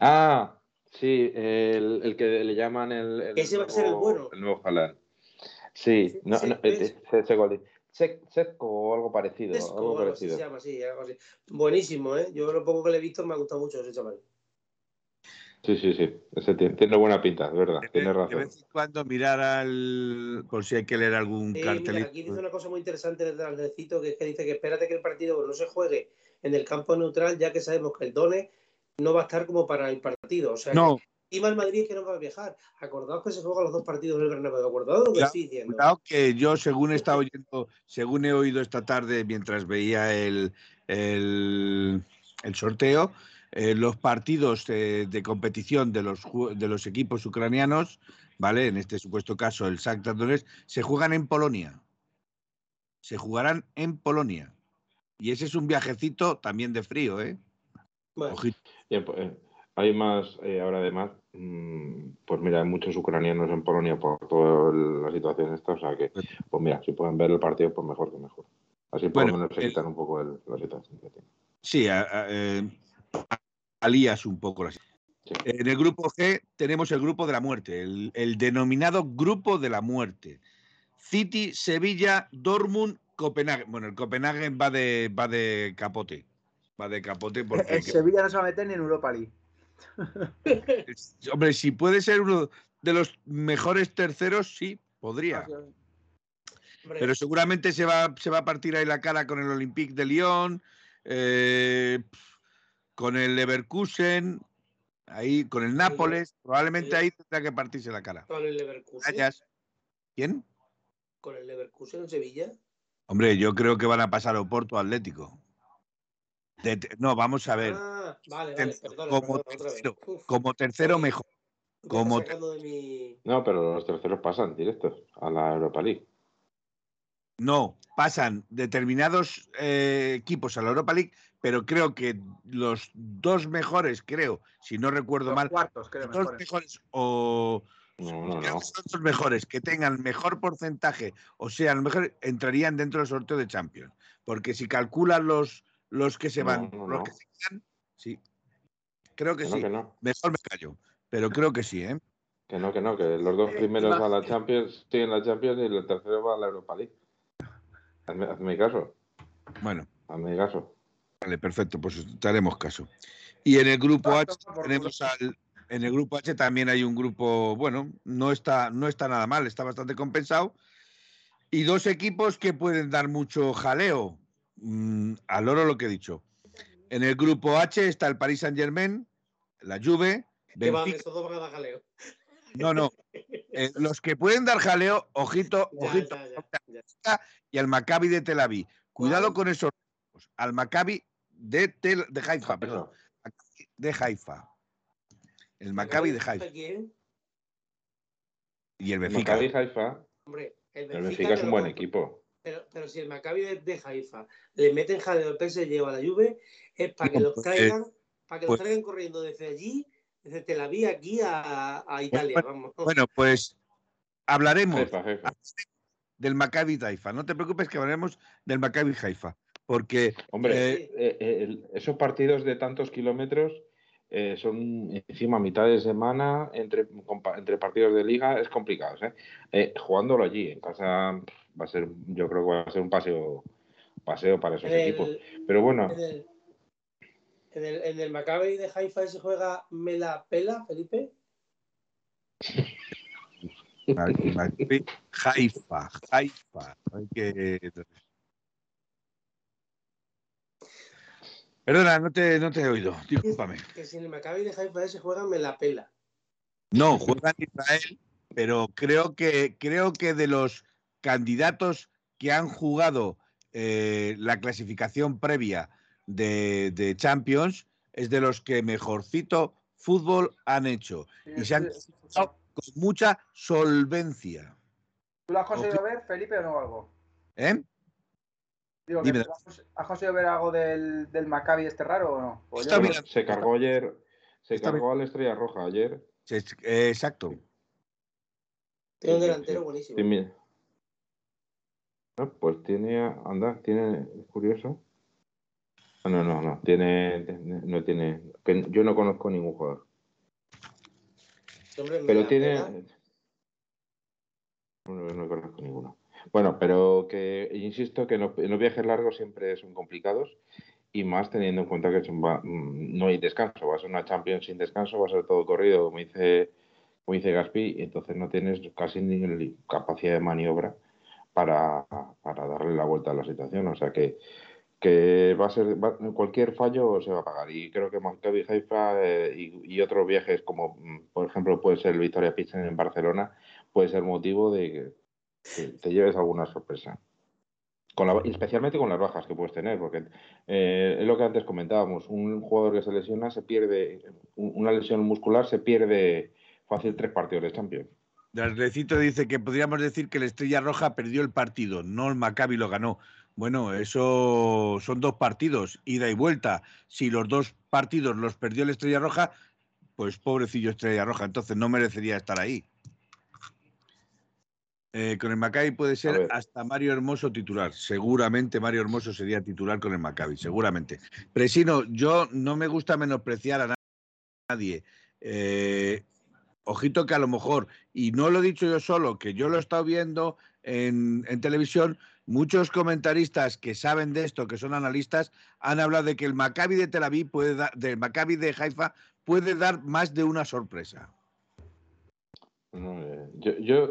Ah, sí, el, el que le llaman el, el Ese va a ser el bueno. El nuevo Haaland. Sí, Sí, no, sí, no, Segoli. Sec- Secco o algo parecido. Algo algo así parecido. se llama, sí, algo así. Buenísimo, ¿eh? Yo lo poco que le he visto me ha gustado mucho ese chaval. Sí, sí, sí. Ese tiene, tiene buena pinta, es verdad. de, Tienes de razón. vez en cuando mirar al. por si hay que leer algún Sí, mira, cartelito. aquí dice una cosa muy interesante desde Aldecito, que es que dice que espérate que el partido no se juegue en el campo neutral, ya que sabemos que el Done no va a estar como para el partido. O sea, No, Y mal Madrid que no va a viajar. Acordaos que se juegan los dos partidos en el Bernabéu. Acordaos lo que estoy diciendo. Que yo, según he estado oyendo, según he oído esta tarde mientras veía el, el, el sorteo, eh, los partidos eh, de competición de los, de los equipos ucranianos, ¿vale? En este supuesto caso, el Shakhtar Donetsk, se juegan en Polonia. Se jugarán en Polonia. Y ese es un viajecito también de frío, ¿eh? Bien, pues, eh, hay más, eh, ahora además, mm, pues mira, hay muchos ucranianos en Polonia por toda la situación esta, o sea que, pues mira, si pueden ver el partido, pues mejor que mejor. Así por Bueno, lo menos se el- quitan un poco el- la situación que tienen. Sí, a- a- eh, alías un poco la Sí. En el grupo G tenemos el grupo de la muerte, el, el denominado grupo de la muerte. City, Sevilla, Dortmund, Copenhague. Bueno, el Copenhague va de, va de capote. Va de capote porque. El Sevilla no se va a meter ni en Europa League. Hombre, si puede ser uno de los mejores terceros, sí, podría. hombre, Pero seguramente se va, se va a partir ahí la cara con el Olympique de Lyon, eh, con el Leverkusen. Ahí con el Nápoles, probablemente ahí tendrá que partirse la cara. Con el Leverkusen. ¿Quién? Con el Leverkusen en Sevilla. Hombre, yo creo que van a pasar Oporto Atlético. De- de- no, vamos a ver. Ah, vale, vale, perdona, como perdona, tercero, Como mejor. como mi... No, pero los terceros pasan directos a la Europa League. No, pasan determinados eh, equipos a la Europa League, pero creo que los dos mejores, creo, si no recuerdo Los mal, cuartos, creo, los dos mejores. mejores o No, no, creo no. que son los mejores que tengan mejor porcentaje, o sea, los mejores entrarían dentro del sorteo de Champions, porque si calculan los los que se van, no, los no. que se quedan, sí, creo que Que no, sí. que no. Mejor me callo, pero creo que sí, ¿eh? Que no, que no, que los dos Eh, primeros iba- a la Champions siguen la Champions y el tercero va a la Europa League. Hazme, hazme caso, Bueno. hazme caso. Vale, perfecto, pues te haremos caso. Y en el grupo H tenemos al, en el grupo H también hay un grupo, bueno, no está, no está nada mal, está bastante compensado. Y dos equipos que pueden dar mucho jaleo. Mm, al oro lo que he dicho. En el grupo H está el Paris Saint Germain, la Juve, Benfica. No, no. eh, los que pueden dar jaleo, ojito, Ya, ojito, ya, ya, ya. y al Maccabi de Tel Aviv. Cuidado con esos. Al Maccabi de, Tel, de Haifa, perdón. De Haifa. El Maccabi de Haifa. ¿Quién? Y el Benfica. Maccabi Haifa, Hombre, el el Benfica, Benfica es un buen equipo. Pero, pero si el Maccabi de, de Haifa le meten jaleo al PSG o a la Juve, es para que No, los pues, traigan, para que pues- los traigan corriendo desde allí, desde Tel Aviv aquí a, a Italia, vamos. Bueno, pues hablaremos Haifa, Haifa. del Maccabi de Haifa. No te preocupes que hablaremos del Maccabi Haifa. Porque Hombre, Eh, eh, eh, esos partidos de tantos kilómetros eh, son encima a mitad de semana entre, entre partidos de liga, es complicado. ¿eh? Eh, jugándolo allí, en casa, pff, va a ser, yo creo que va a ser un paseo, paseo para esos equipos. Pero bueno, en el, en el, en el Maccabi de Haifa se juega me la pela, Felipe. Haifa, Haifa. Hay que... Perdona, no te, no te he oído. Discúlpame. Que si en el Maccabi de Haifa se juega me la pela. No, juega en Israel, pero creo que, creo que de los candidatos que han jugado eh, la clasificación previa de, de Champions, es de los que mejorcito fútbol han hecho. Y se han clasificado con mucha solvencia. ¿Tú lo has conseguido ver, Felipe, o no algo? ¿Eh? Digo, Dime. ¿tú has- ¿Has conseguido ver algo del, del Maccabi este raro o no? Pues yo bien. se cargó ayer, se Está cargó a la Estrella Roja ayer. Se- eh, exacto. Tiene un delantero buenísimo. Sí, No, pues tiene, anda, tiene, es curioso. Ah, no, no, no, tiene, no tiene, que yo no conozco ningún jugador. Hombre Pero tiene, no, no conozco ninguno. Bueno, pero que, insisto, que los viajes largos siempre son complicados y más teniendo en cuenta que son va- mm, no hay descanso, va a ser una Champions sin descanso, va a ser todo corrido, como dice, como dice Gaspi, entonces no tienes casi ni capacidad de maniobra para, para darle la vuelta a la situación. O sea que, que va a ser va- cualquier fallo se va a pagar. Y creo que Maccabi Haifa eh, y, otros viajes, como mm, por ejemplo puede ser el Victoria Pilsen en Barcelona, puede ser motivo de que, te lleves alguna sorpresa. Con la- especialmente con las bajas que puedes tener, porque eh, es lo que antes comentábamos, un jugador que se lesiona se pierde, un- una lesión muscular se pierde fácil tres partidos de Champions. Darlecito dice que podríamos decir que la Estrella Roja perdió el partido, no el Maccabi lo ganó. Bueno, eso son dos partidos, ida y vuelta. Si los dos partidos los perdió la Estrella Roja, pues pobrecillo Estrella Roja, entonces no merecería estar ahí. Eh, con el Maccabi puede ser hasta Mario Hermoso titular. Seguramente Mario Hermoso sería titular con el Maccabi, seguramente. Presino, yo no me gusta menospreciar a nadie. Eh, ojito que a lo mejor, y no lo he dicho yo solo, que yo lo he estado viendo en, en televisión, muchos comentaristas que saben de esto, que son analistas, han hablado de que el Maccabi de Tel Aviv puede dar, del Maccabi de Haifa puede dar más de una sorpresa. No, eh, yo, yo,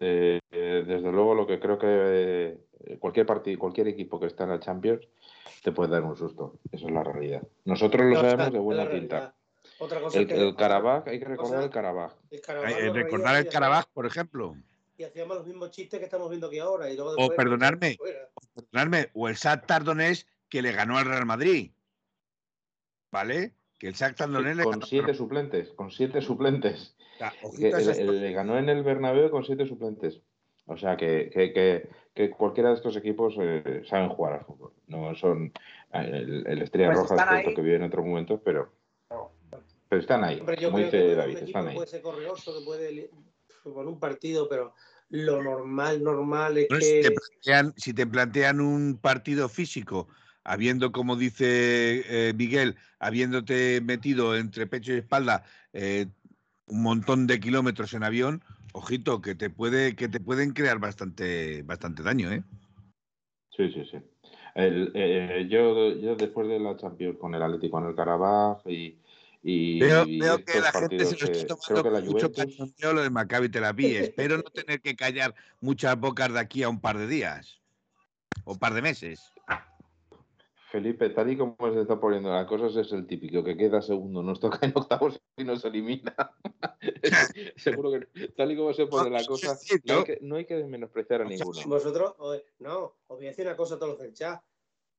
eh, eh, desde luego, lo que creo que eh, cualquier partido, cualquier equipo que está en la Champions te puede dar un susto. Esa es la realidad. Nosotros lo No, sabemos de buena realidad. Otra cosa El, que el Karabaj, hay que cosa- recordar el Carabaj Eh, recordar el y Carabaj, por ejemplo. hacíamos- Y hacíamos los mismos chistes que estamos viendo aquí ahora. Y luego O después, perdonadme. fuera. Perdonadme, o el Shakhtar Donetsk que le ganó al Real Madrid. ¿Vale? Que el Shakhtar Donetsk le Con ganó siete suplentes, con siete suplentes. O Que le, le ganó en el Bernabéu con siete suplentes. O sea que, que, que, que cualquiera de estos equipos eh, saben jugar al fútbol. No son el, el Estrella Pues Roja que vive en otros momentos, pero, pero están ahí. Hombre, yo Como creo que dice un David, están ahí. puede ser correoso, que puede por un partido, pero lo normal, normal es Bueno, si, te que plantean, si te plantean un partido físico, habiendo, como dice eh, Miguel, habiéndote metido entre pecho y espalda eh, un montón de kilómetros en avión, ojito, que te puede, que te pueden crear bastante, bastante daño, ¿eh? Sí, sí, sí. El, eh, yo, yo después de la Champions con el Atlético en el Carabaj y, y, Veo, veo que la gente se lo está tomando que con mucho cachondeo lo de Maccabi Tel Aviv. Espero no tener que callar muchas bocas de aquí a un par de días o un par de meses. Felipe, tal y como se está poniendo las cosas, es el típico que queda segundo, nos toca en octavos y nos elimina. Seguro que tal y como se pone la cosa, no hay que, no hay que menospreciar a ninguno. vosotros, no, os voy a decir una cosa a todos los del chat.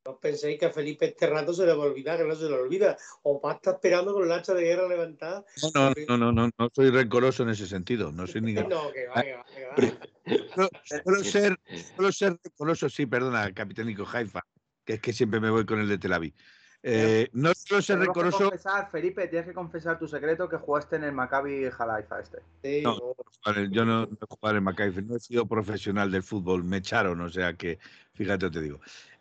No os penséis que a Felipe este rato se le va a olvidar, que no se le olvida. O va a estar esperando con el hacha de guerra levantada. No, no, no, no, no, no soy rencoroso en ese sentido. No soy ni. No, que va, que va, que va. Suelo, suelo ser, suelo ser rencoroso, sí, perdona, Capitánico Haifa, que es que siempre me voy con el de Tel Aviv. Eh, no suelo ser rencoroso. confesar, Felipe, tienes que confesar tu secreto que jugaste en el Maccabi Halaifa este. Sí, No. o- yo no, no he jugado en Maccabi, no he sido profesional del fútbol, me echaron, o sea que, fíjate, te digo.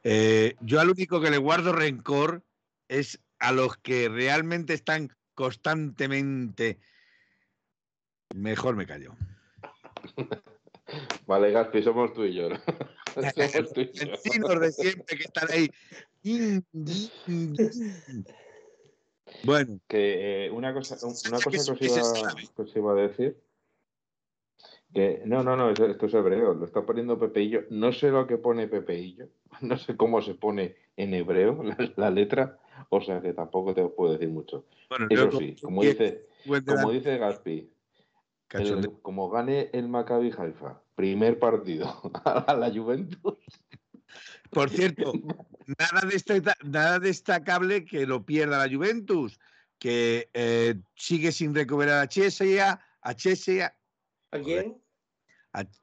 Eh, yo al único que le guardo rencor es a los que realmente están constantemente. Mejor me callo. Vale, Gaspi, somos tú y yo. ¿no? somos tú y yo. Vecinos de siempre que están ahí. Bueno, Que eh, una cosa, una cosa que os, iba, que os iba a decir. Que no, no, no, esto es hebreo, lo está poniendo Pepeillo. No sé lo que pone Pepeillo, no sé cómo se pone en hebreo la, la letra, o sea que tampoco te puedo decir mucho. bueno, Eso sí, como que- dice, como dice Gaspi, el- como gane el Maccabi Haifa, primer partido a la Juventus, Por cierto, nada, desta- nada destacable que lo pierda la Juventus, que eh, sigue sin recuperar a Chesia, a Chesia, ¿A quién?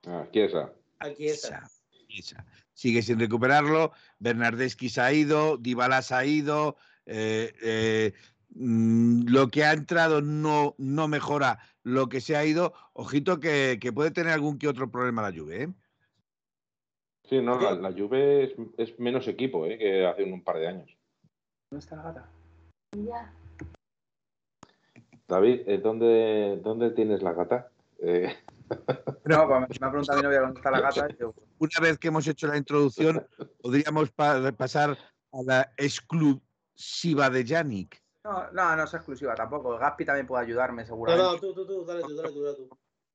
Ah, Chiesa. Aquí está. Chiesa, Chiesa. sigue sin recuperarlo. Bernardeschi se ha ido, Dybala se ha ido. eh, eh, mm, lo que ha entrado no, no mejora lo que se ha ido. Ojito que, que puede tener algún que otro problema la Juve. ¿eh? Sí, no, la, la Juve es, es menos equipo eh, que hace un par de años. ¿Dónde está la gata? David, eh, ¿dónde, ¿dónde tienes la gata? Eh, No, pues me ha preguntado mi novia dónde está la gata. y yo, Una vez que hemos hecho la introducción, podríamos pa- pasar a la exclusiva de Yannick. no, no, no es exclusiva tampoco. Gaspi también puede ayudarme, No, seguramente. no, tú, tú, tú, dale tú, dale tú, dale tú.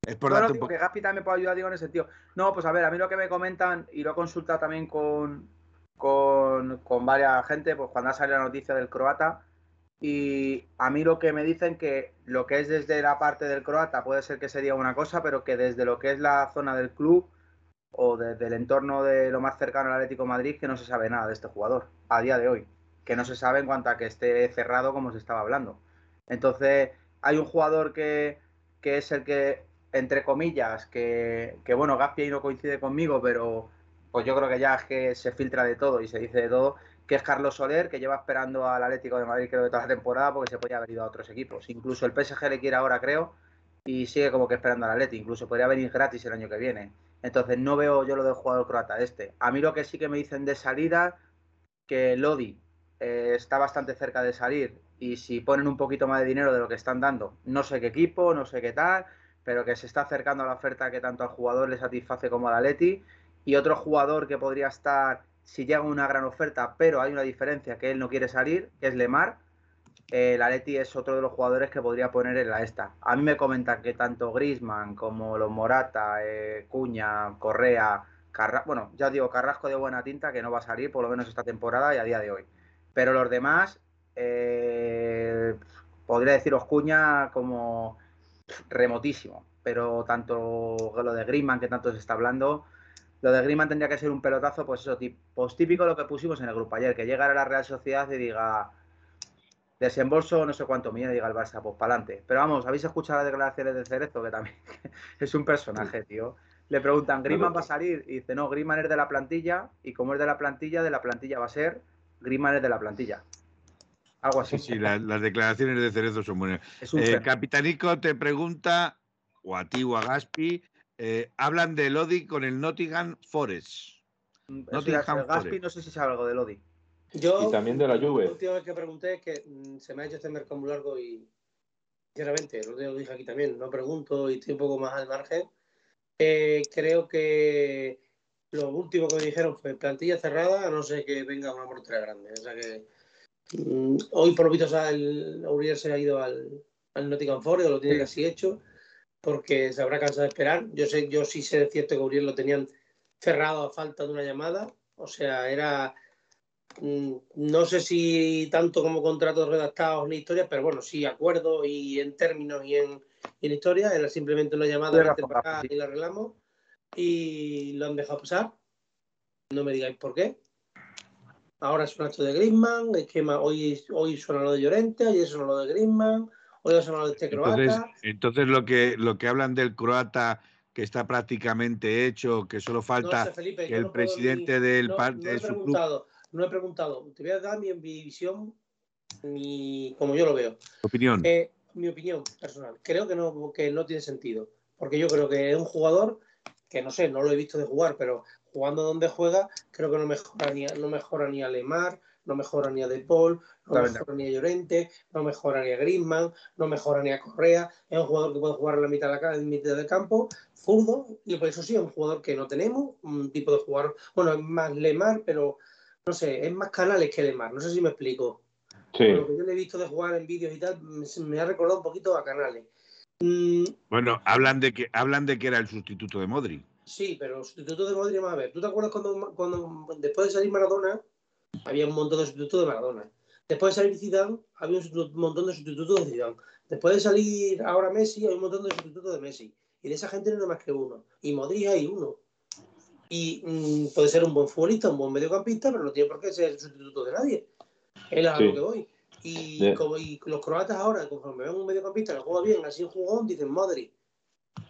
Es por No, no, digo poco. que Gaspi también puede ayudar, digo, en ese sentido. No, pues a ver, a mí lo que me comentan, y lo he consultado también con, con, con varias gente, pues cuando ha salido la noticia del croata, y a mí lo que me dicen que lo que es desde la parte del croata puede ser que sería una cosa, pero que desde lo que es la zona del club o desde el entorno de lo más cercano al Atlético Madrid, que no se sabe nada de este jugador a día de hoy. Que no se sabe en cuanto a que esté cerrado como se estaba hablando. Entonces, hay un jugador que, que es el que, entre comillas, que, que bueno, Gaspi no coincide conmigo, pero pues yo creo que ya es que se filtra de todo y se dice de todo, que es Carlos Soler, que lleva esperando al Atlético de Madrid creo que toda la temporada porque se podía haber ido a otros equipos. Incluso el PSG le quiere ahora, creo, y sigue como que esperando al Atlético. Incluso podría venir gratis el año que viene. Entonces no veo yo lo del jugador croata este. A mí lo que sí que me dicen de salida, que Lodi eh, está bastante cerca de salir y si ponen un poquito más de dinero de lo que están dando, no sé qué equipo, no sé qué tal, pero que se está acercando a la oferta que tanto al jugador le satisface como al Atleti. Y otro jugador que podría estar, si llega una gran oferta, pero hay una diferencia, que él no quiere salir, que es Lemar. Eh, el es otro de los jugadores que podría poner en la esta. A mí me comentan que tanto Grisman como los Morata, eh, Cuña, Correa, Carra bueno, ya digo, Carrasco de buena tinta, que no va a salir por lo menos esta temporada y a día de hoy. Pero los demás, eh, podría deciros Cuña como remotísimo. Pero tanto lo de Griezmann, que tanto se está hablando, lo de Griezmann tendría que ser un pelotazo, pues eso, pues típico lo que pusimos en el grupo ayer, que llegara a la Real Sociedad y diga desembolso no sé cuánto millones diga el Barça, pues para adelante. Pero vamos, ¿habéis escuchado las declaraciones de Cerezo? Que también es un personaje, tío. Le preguntan, ¿Griezmann va a salir? Y dice, no, Griezmann es de la plantilla, y como es de la plantilla, de la plantilla va a ser, Griezmann es de la plantilla. Algo así. Sí, sí, las declaraciones de Cerezo son buenas. Eh, Capitanico te pregunta, o a ti o a Gaspi, eh, hablan de Lodi con el Nottingham Forest. Nottingham Gaspi no sé si sabe algo de Lodi. Yo, y también de la Juve. La última vez que pregunté es que mm, se me ha hecho este mercado muy largo y, sinceramente, lo dije aquí también, no pregunto y estoy un poco más al margen. Eh, creo que lo último que me dijeron fue plantilla cerrada, a no ser que venga una portera grande. O sea que mm, hoy por lo visto el Uriel se ha ido al, al Nottingham Forest, lo tiene casi hecho, porque se habrá cansado de esperar. Yo sé, yo sí sé de cierto que Uriel lo tenían cerrado a falta de una llamada. O sea, era Mm, no sé si tanto como contratos redactados ni historias, pero bueno, sí acuerdo y en términos y en, historia. Era simplemente una llamada y la arreglamos y lo han dejado pasar. No me digáis por qué. Ahora es un acto de Griezmann, esquema, hoy, hoy suena lo de Llorente, ayer suena lo de Griezmann, hoy de este croata. Entonces, lo que lo que hablan del croata que está prácticamente hecho, que solo falta que el presidente del de su club no he preguntado. Te voy a dar mi, visión, mi, como yo lo veo. Opinión. Eh, mi opinión personal. Creo que no, que no tiene sentido. Porque yo creo que es un jugador que no sé, no lo he visto de jugar, pero jugando donde juega, creo que no mejora ni no mejora ni a Lemar, no mejora ni a De Paul, no mejora ni a Llorente, no mejora ni a Griezmann, no mejora ni a Correa. Es un jugador que puede jugar en la mitad de la, en mitad del campo, zurdo, y por eso sí es un jugador que no tenemos, un tipo de jugador, bueno, es más Lemar, pero no sé, es más canales que Lemar, no sé si me explico. Sí. lo que yo le he visto de jugar en vídeos y tal, me, ha recordado un poquito a canales. Mm, bueno, hablan de que hablan de que era el sustituto de Modri. Sí, pero el sustituto de Modri, vamos a ver. ¿Tú te acuerdas cuando, cuando después de salir Maradona, había un montón de sustitutos de Maradona? Después de salir Zidane, había un, montón de sustitutos de Zidane. Después de salir ahora Messi, hay un montón de sustitutos de Messi. Y de esa gente no hay más que uno. Y Modri hay uno. Y mm, puede ser un buen futbolista, un buen mediocampista, pero no tiene por qué ser el sustituto de nadie. Es a lo que voy. Y, como, los croatas ahora, conforme ven un mediocampista que juega bien, así un jugón, dicen Madrid.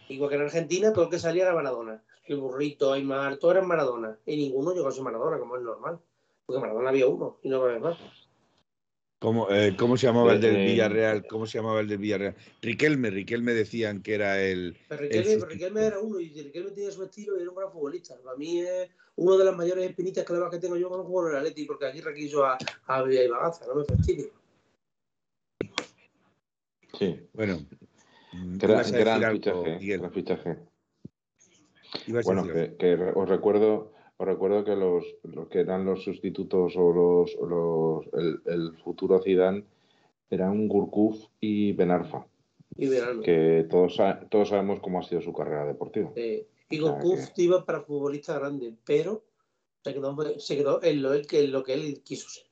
Igual que en Argentina, todo el que salía era Maradona. El burrito, Aymar, todos eran Maradona. Y ninguno llegó a ser Maradona, como es normal. Porque Maradona había uno y no había más. ¿Cómo, eh, ¿Cómo, se llamaba el del Villarreal? ¿Cómo se llamaba el del Villarreal? Riquelme, Riquelme decían que era el. Pero Riquelme, Riquelme era uno y Riquelme tenía su estilo y era un gran futbolista. Para mí es uno de las mayores espinitas que, que tengo yo como jugador del Atleti, porque aquí requiso a, a Villa y Baganza, no me fastidie. Sí. Bueno. Gran, gran fichaje, gran fichaje. Bueno, que, que os recuerdo os recuerdo que los, que eran los sustitutos o los, los el, futuro Zidane eran Gurkuf y Benarfa. Y Que todos, todos sabemos cómo ha sido su carrera deportiva. y Gurkuf iba para futbolista grande, pero se quedó, en, lo, en lo que él quiso ser.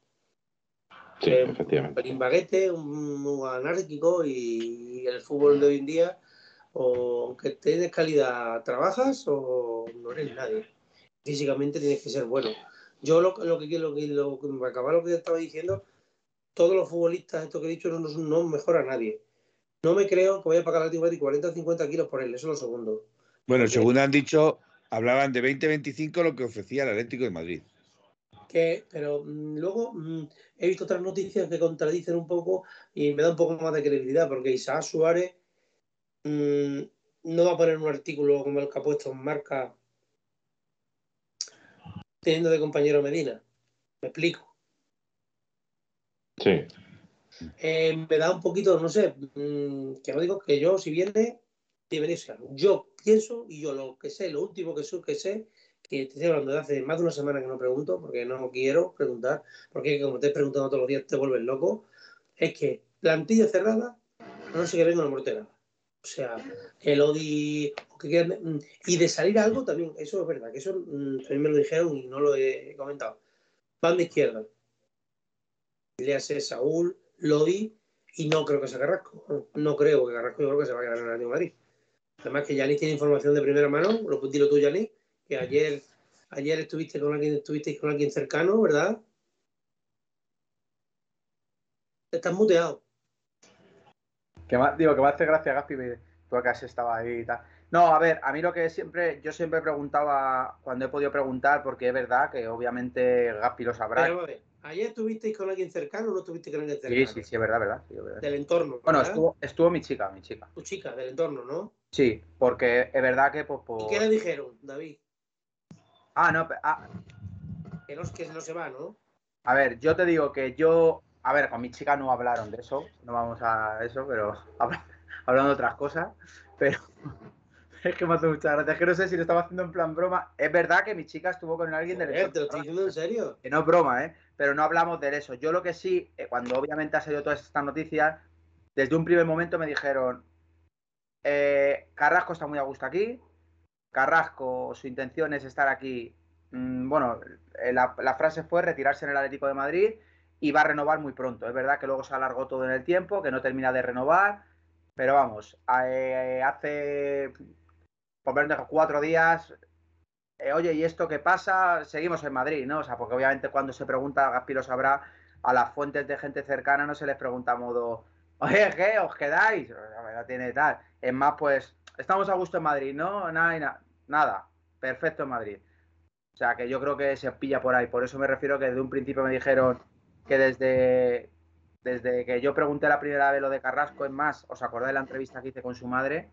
Sí, eh, efectivamente. Un baguete, un, anárquico y, el fútbol de hoy en día, o aunque tienes calidad, trabajas o no eres nadie físicamente tienes que ser bueno. Yo lo, lo que lo que lo que me acaba lo que estaba diciendo, todos los futbolistas, esto que he dicho, no, no, mejora a nadie. No me creo que vaya a pagar al Atlético 40 o 50 kilos por él, eso es lo segundo. Bueno, según han dicho, hablaban de 20-25 lo que ofrecía el Atlético de Madrid. Que, pero mm, luego mm, he visto otras noticias que contradicen un poco y me da un poco más de credibilidad, porque Isaac Suárez mm, no va a poner un artículo como el que ha puesto en marca teniendo de compañero Medina. ¿Me explico? Sí. Eh, me da un poquito, no sé, mm, que no digo que yo, si viene, debería ser. Yo pienso, y yo lo que sé, lo último que, sé, que sé, que estoy hablando de hace más de una semana que no pregunto, porque no quiero preguntar, porque como te he preguntado todos los días te vuelves loco, es que plantilla cerrada, no sé que venga la mortera. O sea, el Odi mm, y de salir algo también, eso es verdad, que eso mm, también me lo dijeron y no lo he comentado. Banda izquierda. Léase Saúl, Lodi Y no creo que sea Carrasco. No creo que Carrasco, yo creo que se va a quedar en el Atlético Madrid. Además que Yanis tiene información de primera mano, lo dilo tú, Yanis, que ayer, ayer estuviste con alguien, estuvisteis con alguien cercano, ¿verdad? Estás muteado. Que más, digo, que me hace gracia, Gaspi, tú has estado ahí y tal. No, a ver, a mí lo que siempre, yo siempre preguntaba cuando he podido preguntar, porque es verdad que obviamente Gaspi lo sabrá. Pero, a ver, ¿ayer estuvisteis con alguien cercano o no estuvisteis con alguien cercano? Sí, sí, sí, es verdad, verdad. Sí, es verdad. Del entorno. Bueno, ¿verdad? estuvo, estuvo mi chica, mi chica. Tu chica, del entorno, ¿no? Sí, porque es verdad que pues, ¿Y por... qué le dijeron, David? Ah, no, ah, Que no, que no se va, ¿no? a ver, yo te digo que yo, a ver, con mi chica no hablaron de eso, no vamos a eso, pero habla- hablando de otras cosas, pero es que me hace mucha gracia, es que no sé si lo estaba haciendo en plan broma, es verdad que mi chica estuvo con alguien del te lo estoy diciendo en serio. que no es broma, ¿eh? Pero no hablamos de eso. Yo lo que sí, eh, cuando obviamente ha salido todas estas noticias, desde un primer momento me dijeron, eh, Carrasco está muy a gusto aquí, Carrasco, su intención es estar aquí, mm, bueno, eh, la, la frase fue retirarse en el Atlético de Madrid y va a renovar muy pronto. Es verdad que luego se alargó todo en el tiempo, que no termina de renovar, pero vamos, eh, hace por menos cuatro días eh, oye, ¿y esto qué pasa? Seguimos en Madrid, ¿no? O sea, porque obviamente cuando se pregunta, Gaspi lo sabrá, a las fuentes de gente cercana no se les pregunta a modo, oye, ¿qué? ¿Os quedáis? No tiene tal. Es más, pues, estamos a gusto en Madrid, ¿no? Nada, y na- nada. Perfecto en Madrid. O sea, que yo creo que se pilla por ahí. Por eso me refiero que desde un principio me dijeron que desde, desde que yo pregunté la primera vez lo de Carrasco, es más, ¿os acordáis de la entrevista que hice con su madre?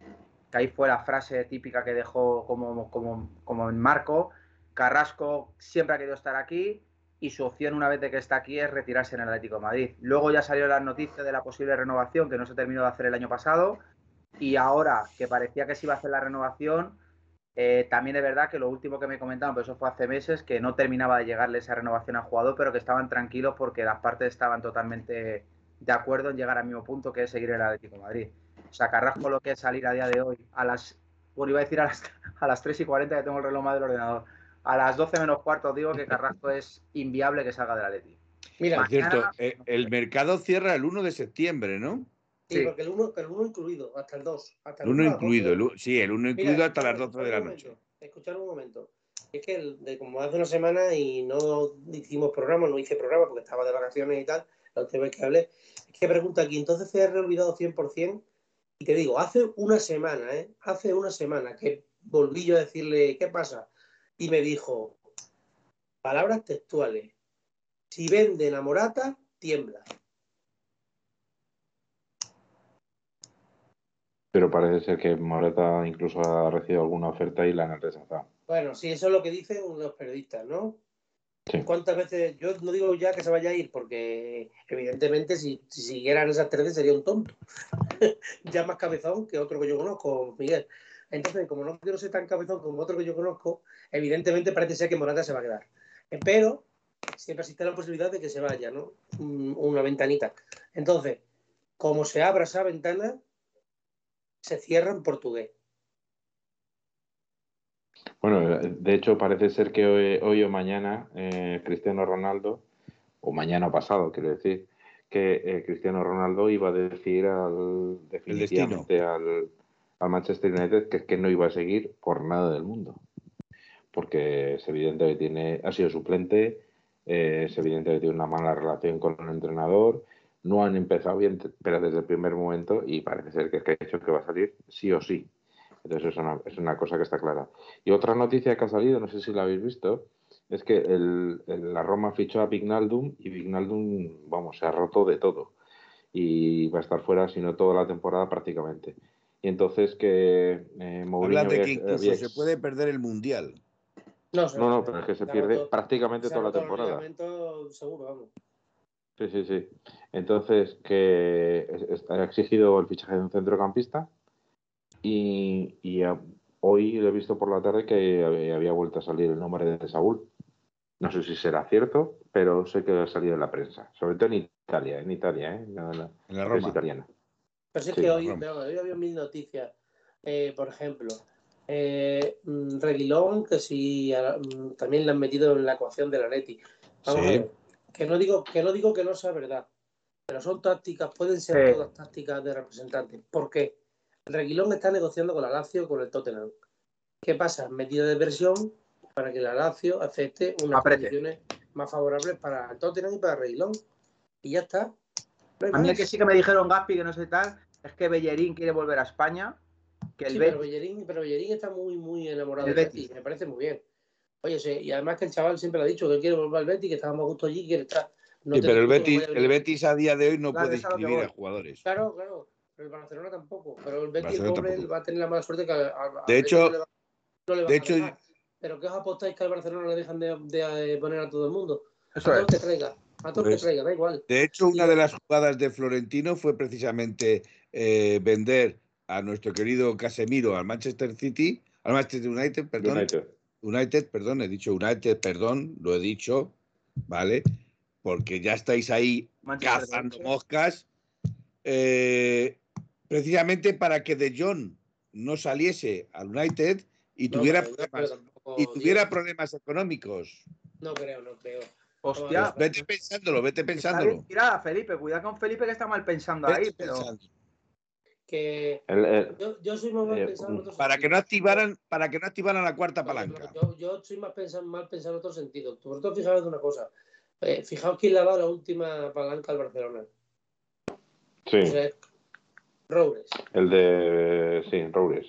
que ahí fue la frase típica que dejó como, como, como en marco. Carrasco siempre ha querido estar aquí y su opción una vez que está aquí es retirarse en el Atlético de Madrid. Luego ya salió la noticia de la posible renovación que no se terminó de hacer el año pasado y ahora que parecía que se iba a hacer la renovación, eh, también es verdad que lo último que me comentaban, pero eso fue hace meses, que no terminaba de llegarle esa renovación al jugador, pero que estaban tranquilos porque las partes estaban totalmente de acuerdo en llegar al mismo punto que es seguir en el Atlético de Madrid. O sea, Carrasco lo que es salir a día de hoy a las, bueno, iba a decir a las, a las 3 y 40 que tengo el reloj más del ordenador, a las 12 menos cuarto os digo que Carrasco es inviable que salga del Atlético. Mira, Por cierto, eh, el mercado cierra el 1 de septiembre, ¿no? Sí, sí. porque el 1 el uno incluido, hasta el 2. Hasta El 1 uno a las incluido, 12. el u- sí, el 1 Mira, incluido hasta las escuchad- 12 de la noche. momento, Escuchad un momento. Es que el- de, como hace una semana y no hicimos programa, no hice programa porque estaba de vacaciones y tal, la última vez que hablé, es que pregunta aquí, entonces se ha olvidado 100%. Y te digo, hace una semana, ¿eh? Hace una semana que volví yo a decirle, ¿qué pasa? Y me dijo, palabras textuales, si venden a Morata, tiembla. Pero parece ser que Morata incluso ha recibido alguna oferta y la han rechazado. Bueno, sí, eso es lo que dicen los periodistas, ¿no? Sí. ¿Cuántas veces? Yo no digo ya que se vaya a ir, porque evidentemente si, si siguieran esas 13 sería un tonto. ya más cabezón que otro que yo conozco, Miguel. Entonces, como no quiero ser tan cabezón como otro que yo conozco, evidentemente parece ser que Morata se va a quedar. Eh, Pero siempre existe la posibilidad de que se vaya, ¿no? Un- Una ventanita. Entonces, como se abra esa ventana, se cierra en portugués. Bueno, de hecho parece ser que hoy, hoy o mañana eh, Cristiano Ronaldo, o mañana o pasado, quiero decir, que eh, Cristiano Ronaldo iba a decir al, definitivamente al, al Manchester United que es que no iba a seguir por nada del mundo. Porque es evidente que tiene, ha sido suplente, eh, es evidente que tiene una mala relación con el entrenador, no han empezado bien, pero desde el primer momento, y parece ser que es que ha dicho que va a salir sí o sí. Entonces es una, es una cosa que está clara. Y otra noticia que ha salido, no sé si la habéis visto, es que el, el- la Roma fichó a Vignaldum y Vignaldum, vamos, se ha roto de todo. Y va a estar fuera, si no toda la temporada prácticamente. Y entonces que eh, Mourinho Hablan de que incluso había- se puede perder el Mundial. No, No, no, pero es que se pierde roto- prácticamente se toda la el temporada. seguro, vamos. Sí, sí, sí. Entonces, que es- es- ha exigido el fichaje de un centrocampista y, y a- hoy lo he visto por la tarde que había, había vuelto a salir el nombre de Saúl. No sé si será cierto, pero sé que ha salido en la prensa, sobre todo en Italia, en Italia, ¿eh? No, no, En la es Roma. italiana. Pero si es Sí, que hoy, pero hoy había mil noticias. Eh, por ejemplo, eh, mm, Reguilón, que si a- mm, también le han metido en la ecuación de la Leti. Vamos Sí. a ver. Que no, digo, que no digo que no sea verdad. Pero son tácticas, pueden ser Sí. todas tácticas de representantes. ¿Por qué? Reguilón está negociando con la Lazio con el Tottenham. ¿Qué pasa? Medida de versión para que la Lazio acepte unas Apriete. condiciones más favorables para el Tottenham y para Reguilón. Y ya está. No A mí más. que sí que me dijeron Gaspi, que no sé tal, es que Bellerín quiere volver a España, que el Sí, Betis- pero Bellerín, pero Bellerín está muy, muy enamorado El del Betis. Betis. Me parece muy bien. Oye, sí, y además que el chaval siempre lo ha dicho, que quiere volver al Betis, que estaba más justo allí, quiere estar. No Sí, pero el que Betis, el Betis a día de hoy no Claro, puede a que inscribir a jugadores. Claro, claro. Pero el Barcelona tampoco. Pero el Betis, el pobre, va a tener la mala suerte que al, al- al De hecho- no le va, no le va de a hecho- dejar. Pero que os apostáis que al Barcelona le dejan de, de, poner a todo el mundo. A Eso todo es. el que traiga. A todo el Pues- que traiga, da igual. De hecho, una de las jugadas de Florentino fue precisamente eh, vender a nuestro querido Casemiro al Manchester City, al Manchester United, perdón. United. United, perdón, he dicho United, perdón, lo he dicho, ¿vale? Porque ya estáis ahí Manchester cazando United. moscas, eh, precisamente para que De Jong no saliese al United y No, tuviera problemas, tampoco, y tuviera problemas económicos. No creo, no creo. Hostia, Pues vete pensándolo, vete pensándolo. tirada, Felipe. Cuidado con Felipe que está mal pensando Vete ahí, pero pensando. Que El- el- yo, yo soy más mal Eh, pensado en otro Para que no activaran, para que no activaran la cuarta palanca. Yo, yo soy más pensado, mal pensado en otro sentido. Sobre todo, fijaos en una cosa. Eh, fijaos quién le ha dado la última palanca al Barcelona. sí, O sea, Roures. el de. Sí, Roures.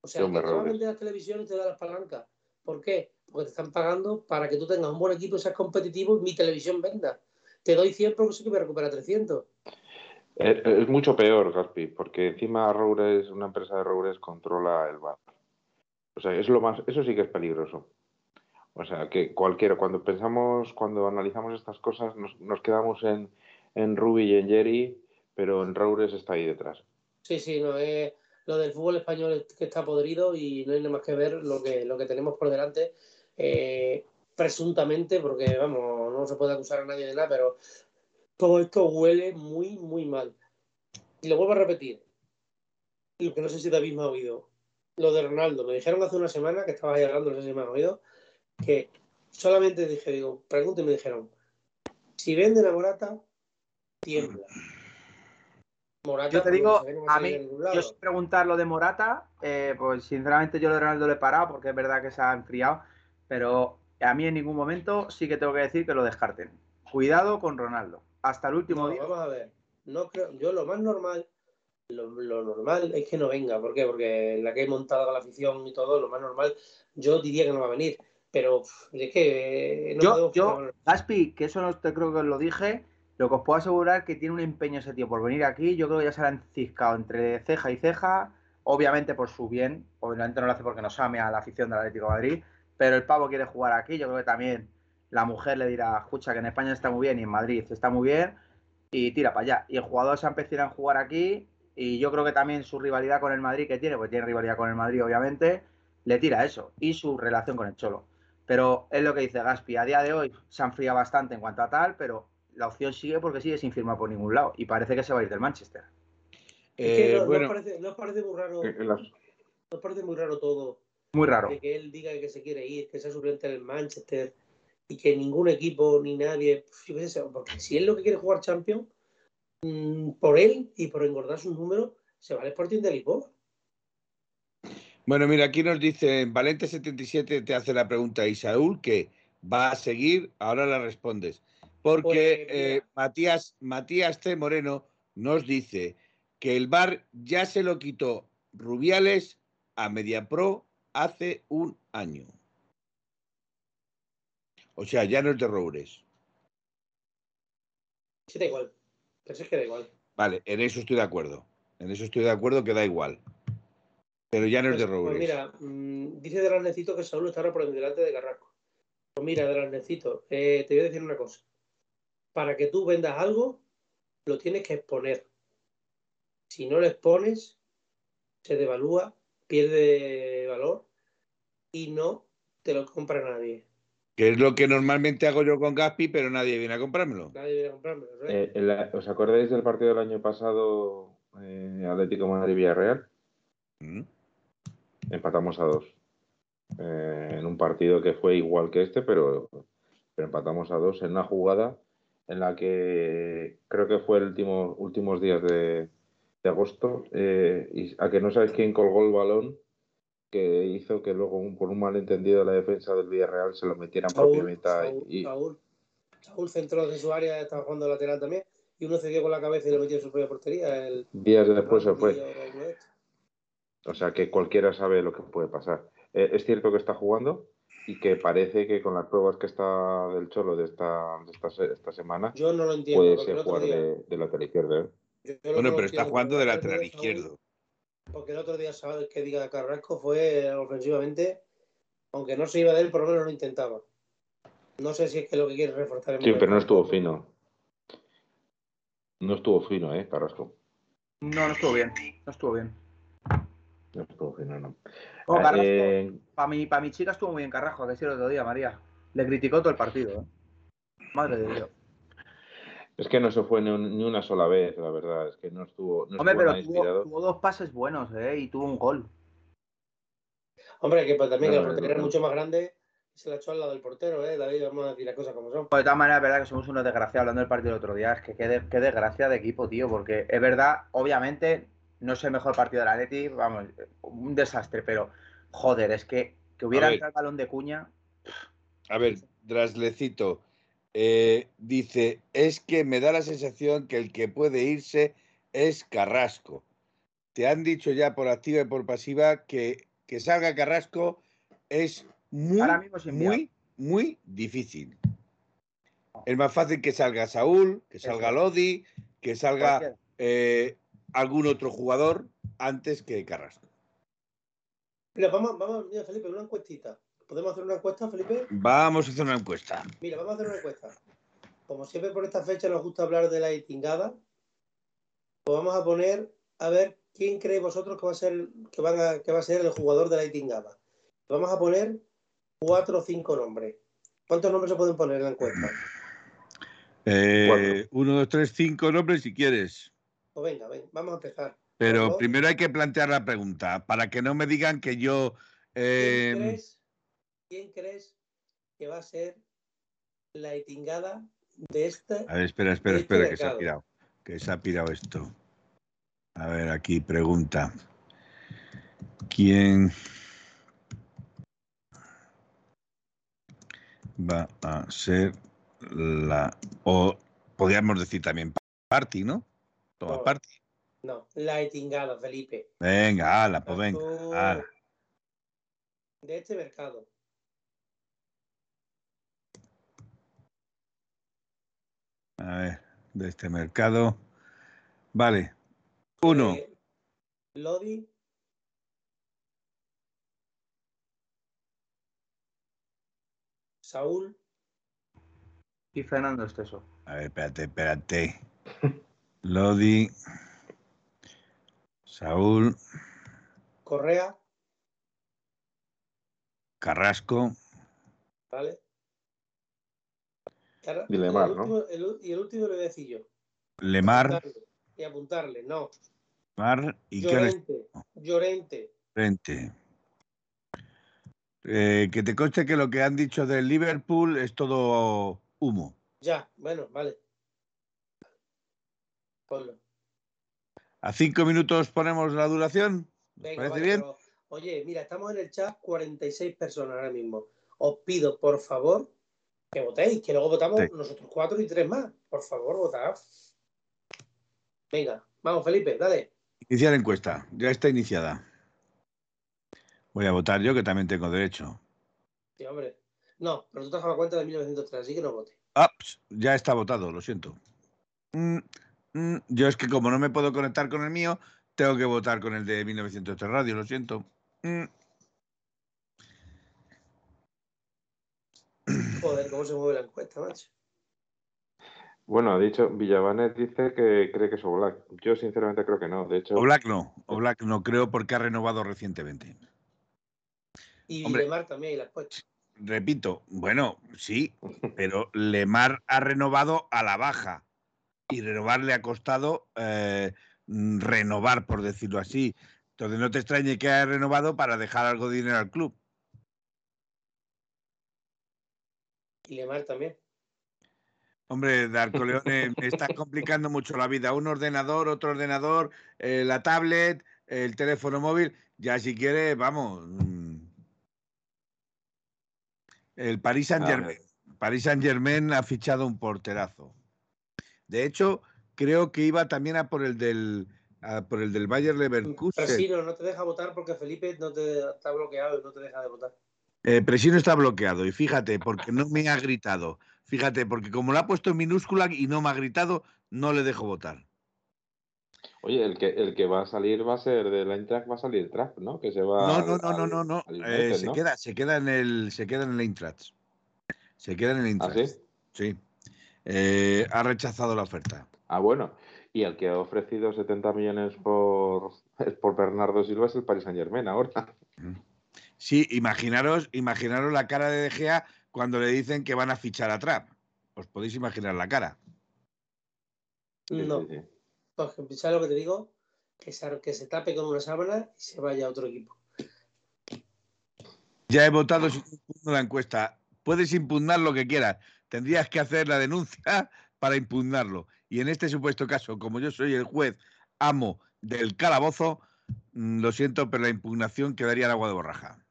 O sea, Sí, el que hombre, te va a Roures. vender las televisiones te da las palancas. ¿Por qué? Porque te están pagando para que tú tengas un buen equipo y seas competitivo y mi televisión venda. Te doy 100 porque sé que me recupera 300. Es, es mucho peor, Gaspi, porque encima Roures, una empresa de Roures controla el bar. O sea, es lo más, eso sí que es peligroso. O sea, que cualquiera, cuando pensamos, cuando analizamos estas cosas, nos, nos quedamos en, en Ruby y en Jerry, pero en Roures está ahí detrás. Sí, sí, no es lo del fútbol español es que está podrido y no hay nada más que ver lo que, lo que tenemos por delante. eh, presuntamente, porque vamos, no se puede acusar a nadie de nada, pero todo esto huele muy, muy mal. Y lo vuelvo a repetir, lo que no sé si David me ha oído, lo de Ronaldo, me dijeron hace una semana que estabas ahí hablando, no sé si me has oído, que solamente dije, digo, pregunto y me dijeron, si venden a Morata, tiembla. Morata, Yo te digo, a mí, yo sin preguntar lo de Morata, eh, pues sinceramente yo lo de Ronaldo lo he parado porque es verdad que se ha enfriado, pero a mí en ningún momento sí que tengo que decir que lo descarten. Cuidado con Ronaldo. Hasta el último No, día. vamos a ver. No creo, yo lo más normal, lo, lo normal es que no venga. ¿Por qué? Porque la que he montado con la afición y todo, lo más normal, yo diría que no va a venir. Pero es que eh, no yo, yo, Gaspi, que eso no te creo que os lo dije, lo que os puedo asegurar que tiene un empeño ese tío por venir aquí. Yo creo que ya se han ciscado entre ceja y ceja, obviamente por su bien, obviamente no lo hace porque nos ame a la afición del Atlético de Madrid, pero el pavo quiere jugar aquí. Yo creo que también la mujer le dirá, escucha, que en España está muy bien y en Madrid está muy bien, y tira para allá. Y el jugador se ha empezado a jugar aquí, y yo creo que también su rivalidad con el Madrid que tiene, porque tiene rivalidad con el Madrid, obviamente, le tira eso, y su relación con el Cholo. Pero es lo que dice Gaspi, a día de hoy se ha enfriado bastante en cuanto a tal, pero la opción sigue porque sigue sin firmar por ningún lado, y parece que se va a ir del Manchester. Es que Eh, no, bueno, parece, no os parece muy raro, En- en las- no os parece muy raro todo Muy raro. de que él diga que se quiere ir, que sea suplente en el Manchester y que ningún equipo ni nadie, porque si él lo que quiere jugar Champions, mm, por él y por engordar sus números, se va al Sporting de Lisboa. Bueno, mira, aquí nos dice, Valente77 te hace la pregunta y Saúl que va a seguir, ahora la respondes. Porque Pues, eh, Matías, Matías C. Moreno nos dice que el bar ya se lo quitó Rubiales a Mediapro hace un año. O sea, ya no es de Roures. Sí, da igual. Pero es que da igual. Vale, en eso estoy de acuerdo. En eso estoy de acuerdo que da igual. Pero ya no es Pues, de pues Roures. mira, mm, dice de Necito que Saúl está ahora por delante de Carrasco. Pues mira, de Necito, eh, te voy a decir una cosa. Para que tú vendas algo, lo tienes que exponer. Si no lo expones, se devalúa, pierde valor y no te lo compra nadie. Que es lo que normalmente hago yo con Gaspi, pero nadie viene a comprármelo. Nadie viene a comprármelo. eh, la- ¿Os acordáis del partido del año pasado, eh, Atlético Madrid-Villarreal? ¿Mm? Empatamos a dos. Eh, en un partido que fue igual que este, pero, pero empatamos a dos en una jugada en la que creo que fue el último, últimos días de, de agosto, eh, y a que no sabes quién colgó el balón que hizo que luego, por un malentendido, la defensa del Villarreal se lo metieran Saúl, propia mitad. Saúl, y, Saúl, Saúl centró de su área, estaba jugando lateral también, y uno se dio con la cabeza y lo metió en su propia portería. El, días después se fue. O sea que cualquiera sabe lo que puede pasar. Eh, es cierto que está jugando y que parece que con las pruebas que está del Cholo de esta, de esta, se- esta semana Yo no lo entiendo. puede ser jugar día- de, de lateral izquierdo. ¿eh? Bueno, pero está jugando de lateral izquierdo. Porque el otro día, sabes que diga Carrasco fue ofensivamente, aunque no se iba de él, por lo menos lo intentaba. No sé si es que lo que quiere reforzar el Sí, pero no estuvo fino. No estuvo fino, ¿eh, Carrasco? No, no estuvo bien. No estuvo bien. No estuvo fino, no. Oh, Carrasco, Eh, para mi, pa' mi chica estuvo muy bien Carrasco, que sí el otro día, María. Le criticó todo el partido. ¿eh? Madre de Dios. Es que no se fue ni, un- ni una sola vez, la verdad. Es que no estuvo, no Hombre, estuvo pero tuvo, inspirado. tuvo dos pases buenos, ¿eh? Y tuvo un gol. Hombre, que pues, también No, no, portería no. era mucho más grande se la echó al lado del portero, ¿eh? David, vamos a decir las cosas como son. Pues de todas maneras, es verdad que somos unos desgraciados hablando del partido del otro día. Es que qué, de- qué desgracia de equipo, tío. Porque es verdad, obviamente, no es el mejor partido del Atleti, vamos, un desastre, pero joder, es que, que hubiera entrado el balón de cuña. A ver, Draslecito eh, dice, es que me da la sensación que el que puede irse es Carrasco. Te han dicho ya por activa y por pasiva que, que salga Carrasco es muy, Ahora mismo muy, muy difícil. Es más fácil que salga Saúl, que salga. Lodi, que salga eh, algún otro jugador antes que Carrasco. Mira, vamos, vamos, mira, Felipe, una encuestita. ¿Podemos hacer una encuesta, Felipe? Vamos a hacer una encuesta. Mira, vamos a hacer una encuesta. Como siempre por esta fecha nos gusta hablar de la itingada, pues vamos a poner a ver quién cree vosotros que va a ser que van a, que va a ser el jugador de la itingada. Vamos a poner cuatro o cinco nombres. ¿Cuántos nombres se pueden poner en la encuesta? Eh, uno, dos, tres, cinco nombres si quieres. Pues venga, venga, vamos a empezar. Pero primero hay que plantear la pregunta para que no me digan que yo. ¿Quién, eh, crees, quién crees que va a ser la itingada de este? a ver, espera, espera, este espera, que se ha pirado. Que se ha pirado esto. A ver, aquí pregunta. ¿Quién va a ser la. O podríamos decir también Party, ¿no? Toma No. Party. No, la itingada, Felipe. Venga, ala, pues venga. Ala. De este mercado. A ver, de este mercado. Vale. Uno. Eh, Lodi. Saúl. Y Fernando Esteso. A ver, espérate, espérate. Lodi. Saúl. Correa. Carrasco. ¿Vale? Y el Lemar, ¿no? último- el y el último le voy a decir yo. Lemar. Apuntarle, Y apuntarle, no. Mar y Llorente. Llorente. frente. Eh, que te conste que lo que han dicho del Liverpool es todo humo. Ya, bueno, vale. Ponlo. ¿A cinco minutos ponemos la duración? ¿Os Venga, parece vale, bien? pero, oye, mira, estamos en el chat 46 personas ahora mismo. Os pido, por favor, que votéis, que luego votamos Sí. nosotros cuatro y tres más. Por favor, votad. Venga, vamos, Felipe, dale. Iniciar encuesta. Ya está iniciada. Voy a votar yo, que también tengo derecho. Sí, hombre. No, pero tú te has dado cuenta de 1903, así que no votes. Ah, ps, ya está votado, lo siento. Mm, mm, yo es que como no me puedo conectar con el mío, tengo que votar con el de 1903 Radio, lo siento. Mm, Joder, cómo se mueve la encuesta, macho. Bueno, ha dicho, Villavanet dice que cree que es Oblak. Yo sinceramente creo que no. De hecho, Oblak no, Oblak no creo porque ha renovado recientemente. Y Hombre. Lemar también, y las puestas. Repito, bueno, sí, pero Lemar ha renovado a la baja y renovar le ha costado eh, renovar, por decirlo así. Entonces no te extrañe que haya renovado para dejar algo de dinero al club. Y Lemar también. Hombre, Darcoleone, me está complicando mucho la vida. Un ordenador, otro ordenador, eh, la tablet, el teléfono móvil. Ya si quiere, vamos. mm. El Paris Saint Germain. Paris Saint Germain ha fichado un porterazo. De hecho, creo que iba también a por el del a por el del Bayer Leverkusen. Presino no te deja votar porque Felipe no te está bloqueado y no te deja de votar. Eh, Presino está bloqueado y fíjate, porque no me ha gritado. Fíjate, porque como lo ha puesto en minúscula y no me ha gritado, no le dejo votar. Oye, el que, el que va a salir va a ser de la va a salir Trapp, ¿no? Que se va No, no, no, no, al- no, no. Eh, se ¿no? queda, se queda en el, se queda en el. Se queda en el ¿Ah, Eintracht. sí? sí. Eh, ha rechazado la oferta. Ah, bueno. Y el que ha ofrecido 70 millones por, por Bernardo Silva es el Paris Saint Germain ahora. Sí, imaginaros, imaginaros la cara de De Gea cuando le dicen que van a fichar a Trapp. Os podéis imaginar la cara. No, porque ¿sabes lo que te digo? Que se, que se tape con una sábana y se vaya a otro equipo. Ya he votado sin impugno la encuesta. Puedes impugnar lo que quieras. Tendrías que hacer la denuncia para impugnarlo. Y en este supuesto caso, como yo soy el juez amo del calabozo, mm, lo siento, pero la impugnación quedaría en agua de borraja.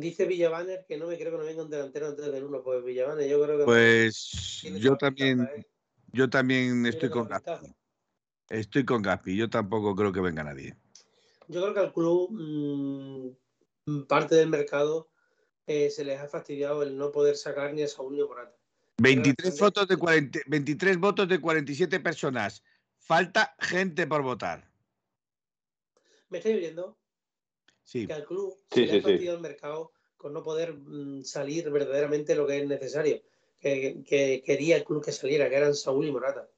Dice Villabaner que no me creo que no venga un delantero antes del uno, pues Villabaner yo creo que Pues tiene yo también, ¿eh? yo también estoy con Gaspi. Estoy con Gaspi. Yo tampoco creo que venga nadie. Yo creo que al club mm, parte del mercado eh, se les ha fastidiado el no poder sacar ni a Saúl ni a Morata. 23 Pero- votos de 40 23 votos de 47 personas. Falta gente por votar. ¿Me estáis oyendo? Sí. Que al club Sí, se le ha sí. fastidiado el mercado con no poder mm, salir verdaderamente lo que es necesario. Que, que quería el club que saliera, que eran Saúl y Morata.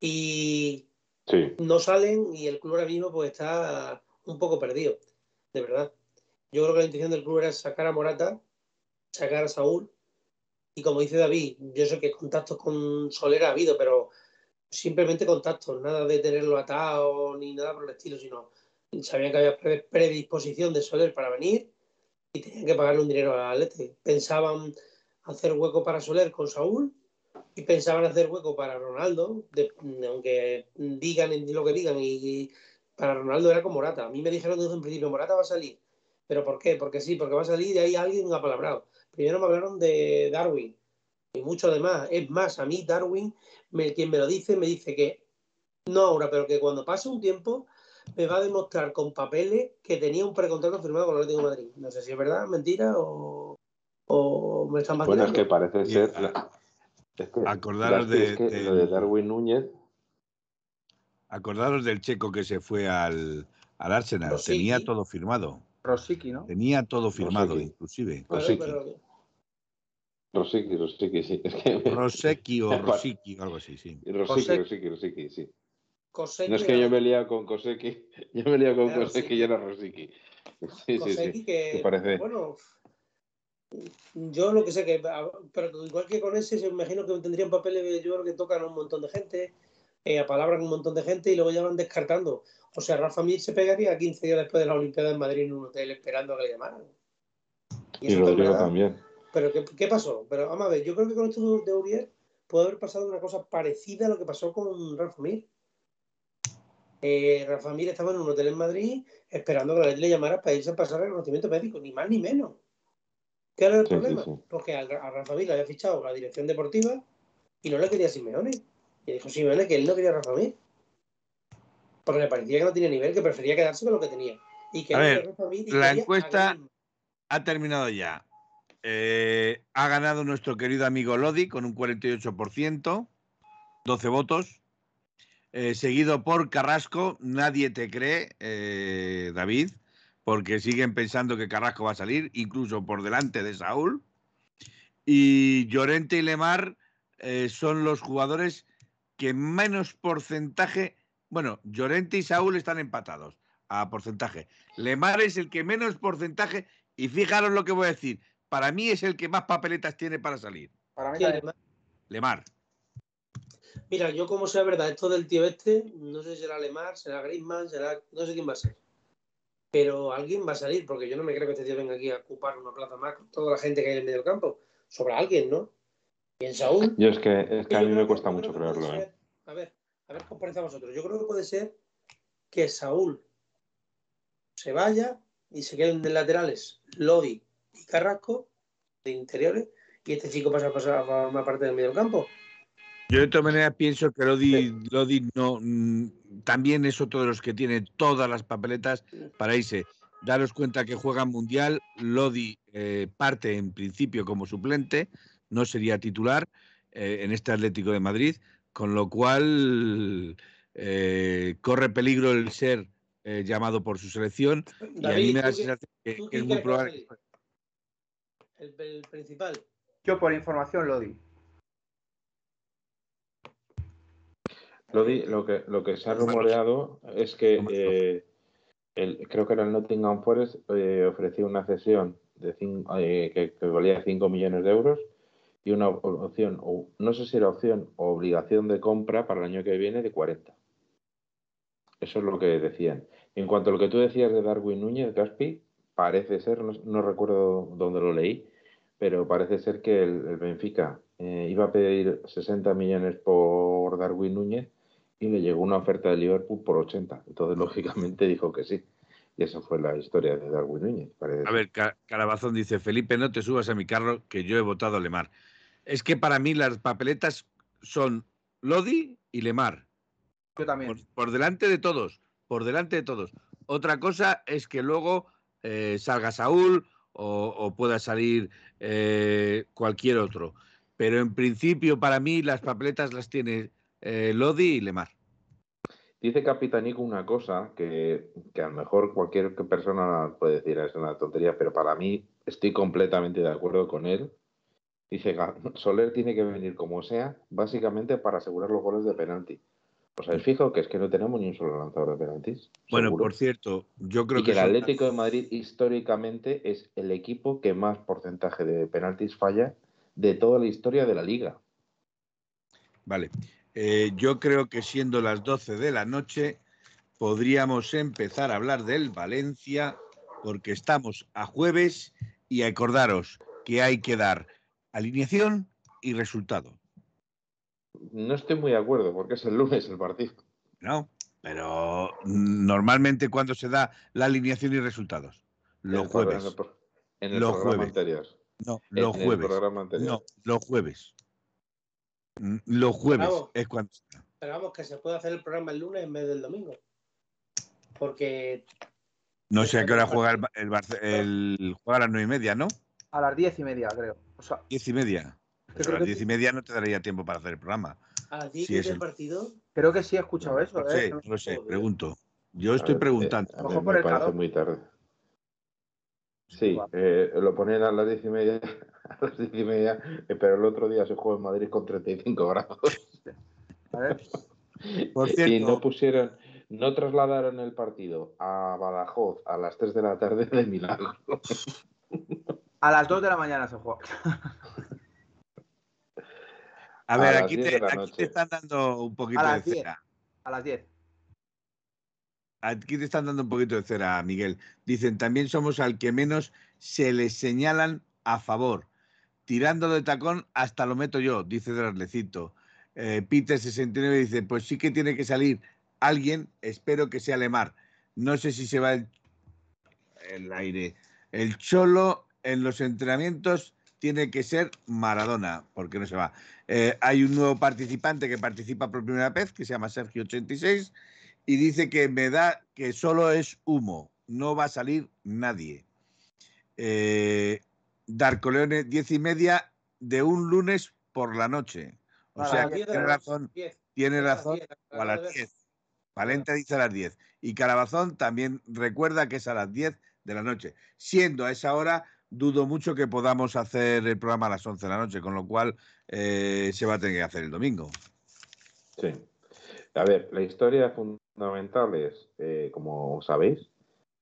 Y Sí. no salen y el club ahora mismo pues está un poco perdido, de verdad. Yo creo que la intención del club era sacar a Morata, sacar a Saúl y como dice David, yo sé que contactos con Soler ha habido, pero simplemente contactos, nada de tenerlo atado ni nada por el estilo, sino sabían que había pre- predisposición de Soler para venir y tenían que pagarle un dinero al Atleti. Pensaban hacer hueco para Soler con Saúl y pensaban hacer hueco para Ronaldo, aunque digan lo que digan, y para Ronaldo era con Morata. A mí me dijeron desde un principio, Morata va a salir. ¿Pero por qué? Porque sí, porque va a salir y hay alguien apalabrado. Primero me hablaron de Darwin y mucho demás. Es más, a mí Darwin, me- quien me lo dice, me dice que no ahora, pero que cuando pase un tiempo me va a demostrar con papeles que tenía un precontrato firmado con el Atlético de Madrid. No sé si es verdad, mentira o, o me están Bueno, es que vacilando. parece Y, ser. a- es que, acordaros de- es que del- lo de Darwin Núñez. Acordaros del checo que se fue al, al Arsenal. Rosicky. Tenía todo firmado. Rosicki, ¿no? Tenía todo firmado, Rosicky. inclusive. Rosicky. pero- Rosicky, Rosicky, sí. Es que, Rosecki o Rosicky o algo así, sí. Rosicky. Rosicky, Rosicky, sí. Koseki No es que yo me he con Koseki, yo me he con Koseki y era Rosicky. Sí, sí, Koseki sí. que, ¿Te parece? bueno, yo lo que sé que, pero igual que con ese, se imagino que tendrían papeles, yo creo que tocan a un montón de gente, eh, a un montón de gente y luego ya van descartando. O sea, Rafa Mir se pegaría 15 días después de la Olimpiada en Madrid en un hotel esperando a que le llamaran. Y es Rodrigo verdad. también. Pero ¿qué, qué pasó? Pero vamos a ver, yo creo que con esto de Uriel puede haber pasado una cosa parecida a lo que pasó con Rafa Mir. Eh, Rafa Mir estaba en un hotel en Madrid esperando que la ley le llamara para irse a pasar el reconocimiento médico, ni más ni menos. ¿Qué era el Sí, problema? sí. Porque al- a, Rafa Mir le había fichado la dirección deportiva y no le quería Simeone. Y dijo Simeone que él no quería a Rafa Mir. Porque le parecía que no tenía nivel, que prefería quedarse con lo que tenía. Y que A él ver, a Rafa Mir y la a encuesta-. Ha terminado ya. Eh, ha ganado nuestro querido amigo Lodi con un 48%, 12 votos. Eh, seguido por Carrasco, nadie te cree, eh, David, porque siguen pensando que Carrasco va a salir, incluso por delante de Saúl. Y Llorente y Lemar eh, son los jugadores que menos porcentaje, bueno, Llorente y Saúl están empatados a porcentaje. Lemar es el que menos porcentaje, y fijaros lo que voy a decir, para mí es el que más papeletas tiene para salir. Para mí Lemar. Mira, yo como sea verdad, esto del tío este, no sé si será Lemar, será Griezmann, será, no sé quién va a ser. Pero alguien va a salir, porque yo no me creo que este tío venga aquí a ocupar una plaza más con toda la gente que hay en el medio del campo. Sobra alguien, ¿no? Y en Saúl. Yo es que, es que a mí me cuesta mucho creerlo, ¿eh? A ver, a ver cómo parece a vosotros. Yo creo que puede ser que Saúl se vaya y se queden de laterales Lodi y Carrasco de interiores y este chico pasa a pasar a formar parte del medio campo. Yo de todas maneras pienso que Lodi, Lodi no, mm, también es otro de los que tiene todas las papeletas para irse. Daros cuenta que juega Mundial, Lodi eh, parte en principio como suplente, no sería titular eh, en este Atlético de Madrid, con lo cual eh, corre peligro el ser eh, llamado por su selección y a mí me da la ¿tú qué- sensación que, es muy probable. El, el principal. Yo por información lo Lo, que, lo que se ha rumoreado es que eh, el, creo que era el Nottingham Forest eh, ofreció una cesión de cin- eh, que, que valía 5 millones de euros y una op- opción, o no sé si era opción o obligación de compra para el año que viene de 40. Eso es lo que decían. En cuanto a lo que tú decías de Darwin Núñez, Gaspi, parece ser, no, no recuerdo dónde lo leí, pero parece ser que el, el Benfica eh, iba a pedir 60 millones por Darwin Núñez y le llegó una oferta de Liverpool por 80. Entonces, lógicamente, dijo que sí. Y esa fue la historia de Darwin Núñez. parece A ver, Ca- Carabazón dice, Felipe, no te subas a mi carro, que yo he votado a Lemar. Es que para mí las papeletas son Lodi y Lemar, Yo también. por, por delante de todos, por delante de todos. Otra cosa es que luego eh, salga Saúl o, o pueda salir eh, cualquier otro. Pero en principio, para mí, las papeletas las tiene eh, Lodi y Lemar. Dice Capitanico una cosa que, que a lo mejor cualquier persona puede decir es una tontería, pero para mí estoy completamente de acuerdo con él. Dice que Soler tiene que venir como sea, básicamente para asegurar los goles de penalti. ¿Os habéis fijado que es que no tenemos ni un solo lanzador de penaltis? Bueno, Seguro. por cierto, yo creo y que el son- Atlético de Madrid históricamente es el equipo que más porcentaje de penaltis falla de toda la historia de la liga. Vale. Eh, yo creo que siendo las 12 de la noche podríamos empezar a hablar del Valencia porque estamos a jueves y acordaros que hay que dar alineación y resultado, No estoy muy de acuerdo porque es el lunes el partido. ¿no? Pero normalmente cuando se da la alineación y resultados, los El programa- jueves. En el Los programa jueves. anterior. No, En los el jueves. programa anterior. No, los jueves. Mm, Los jueves Bravo. es cuando. Pero vamos, que se puede hacer el programa el lunes en vez del domingo. Porque No sé a qué hora juega el, el, el- juega a las nueve y media, ¿no? A las diez y media, creo. O sea, Diez y media. Pero a las diez y media no te daría tiempo para hacer el programa. a las 10 Sí, es del el- partido, creo que sí he escuchado eso. No ¿eh? sé, no lo sé, Joder. pregunto. Yo A estoy ver, preguntando. eh, a mí me parece muy tarde. Sí, eh, lo ponen a las diez y media, a las diez y media, eh, pero el otro día se juega en Madrid con 35 grados. A ver, Por Y cierto, no pusieron, no trasladaron el partido a Badajoz a las 3 de la tarde de milagro. a las 2 de la mañana se juega. a ver, aquí 10 te, aquí te están dando un poquito de las 10. cera. A las 10. Aquí te están dando un poquito de cera, Miguel. Dicen, también somos al que menos se les señalan a favor. Tirando de tacón hasta lo meto yo, dice Draslecito. Eh, Peter69 dice, pues sí que tiene que salir alguien, espero que sea Lemar. No sé si se va el, el aire. El Cholo en los entrenamientos tiene que ser Maradona, porque no se va. Eh, hay un nuevo participante que participa por primera vez, que se llama Sergio86, y dice que me da que solo es humo, no va a salir nadie. Eh, Darcoleone, diez y media de un lunes por la noche. O A sea que 10 de tiene razón, 10. tiene A las razón, 10, o a las. 10. Valente dice a las 10. Y Carabazón también recuerda que es a las 10 de la noche. Siendo a esa hora, dudo mucho que podamos hacer el programa a las 11 de la noche, con lo cual eh, se va a tener que hacer el domingo. Sí. A ver, la historia fundamental es, eh, como sabéis,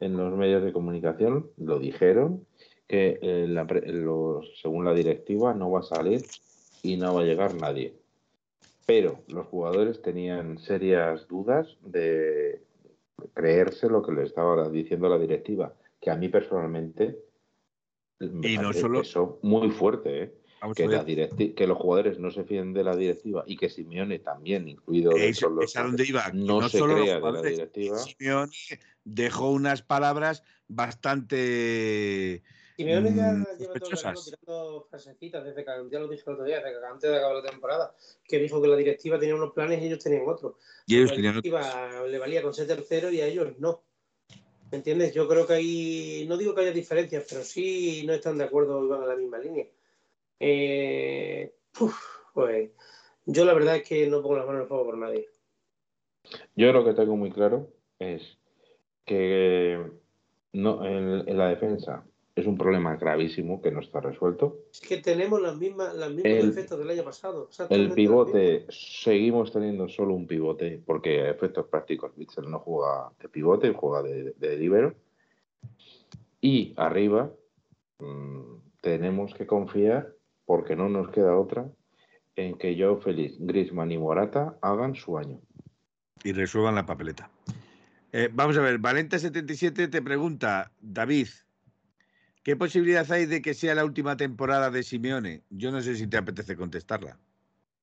en los medios de comunicación lo dijeron, que eh, la los- según la directiva no va a salir y no va a llegar nadie. Pero los jugadores tenían serias dudas de creerse lo que le estaba diciendo la directiva, que a mí personalmente me Y no solo- eso muy fuerte, ¿eh? que, que los jugadores no se fíen de la directiva y que Simeone también, incluido Eso, es a donde iba. no, se crea de la directiva. Simeone dejó unas palabras bastante Simeone ya mm, lleva todo el tirando frasecitas desde que ya lo dije el otro día, desde que antes de acabar la temporada, que dijo que la directiva tenía unos planes y ellos tenían otros. Y ellos tenían otros. Le valía con ser tercero y a ellos no. ¿Me entiendes? Yo creo que ahí, no digo que haya diferencias, pero sí no están de acuerdo y van a la misma línea. Eh, pues yo la verdad es que no pongo las manos en el fuego por nadie. Yo lo que tengo muy claro es que no, en la defensa es un problema gravísimo que no está resuelto. Es que tenemos las mismas, las mismas el, defectos del año pasado. El pivote, seguimos teniendo solo un pivote, porque a efectos prácticos Mitchell no juega de pivote, juega de, de libero. Y arriba mmm, tenemos que confiar, porque no nos queda otra, en que Joe Félix, Grisman y Morata hagan su año. Y resuelvan la papeleta. Eh, vamos a ver, Valente77 te pregunta, David, ¿Qué posibilidad hay de que sea la última temporada de Simeone? Yo no sé si te apetece contestarla.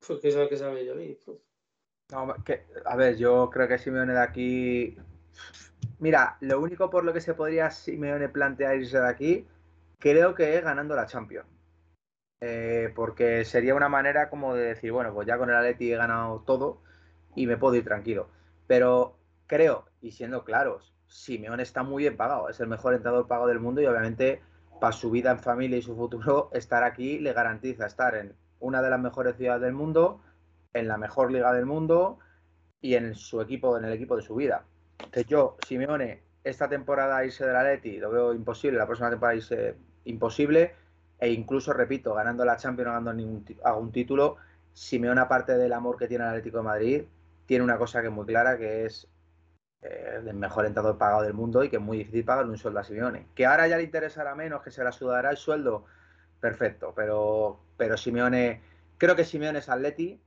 Pues que sabe que sabe yo. Pues. a ver, yo creo que Simeone de aquí. Mira, lo único por lo que se podría Simeone plantear irse de aquí, creo que es ganando la Champions. Eh, porque sería una manera como de decir, bueno, pues ya con el Atleti he ganado todo y me puedo ir tranquilo. Pero creo, y siendo claros, Simeone está muy bien pagado, es el mejor entrenador pago del mundo y obviamente para su vida en familia y su futuro, estar aquí le garantiza estar en una de las mejores ciudades del mundo, en la mejor liga del mundo y en su equipo, en el equipo de su vida. Que yo, Simeone, esta temporada irse del Atleti lo veo imposible, la próxima temporada irse imposible, e incluso, repito, ganando la Champions, no ganando ningún algún título, Simeone, aparte del amor que tiene el Atlético de Madrid, tiene una cosa que es muy clara, que es eh, el mejor entrenador pagado del mundo y que es muy difícil pagarle un sueldo a Simeone. Que ahora ya le interesará menos, que se la sudará el sueldo, perfecto, pero, pero Simeone, creo que Simeone es Atleti,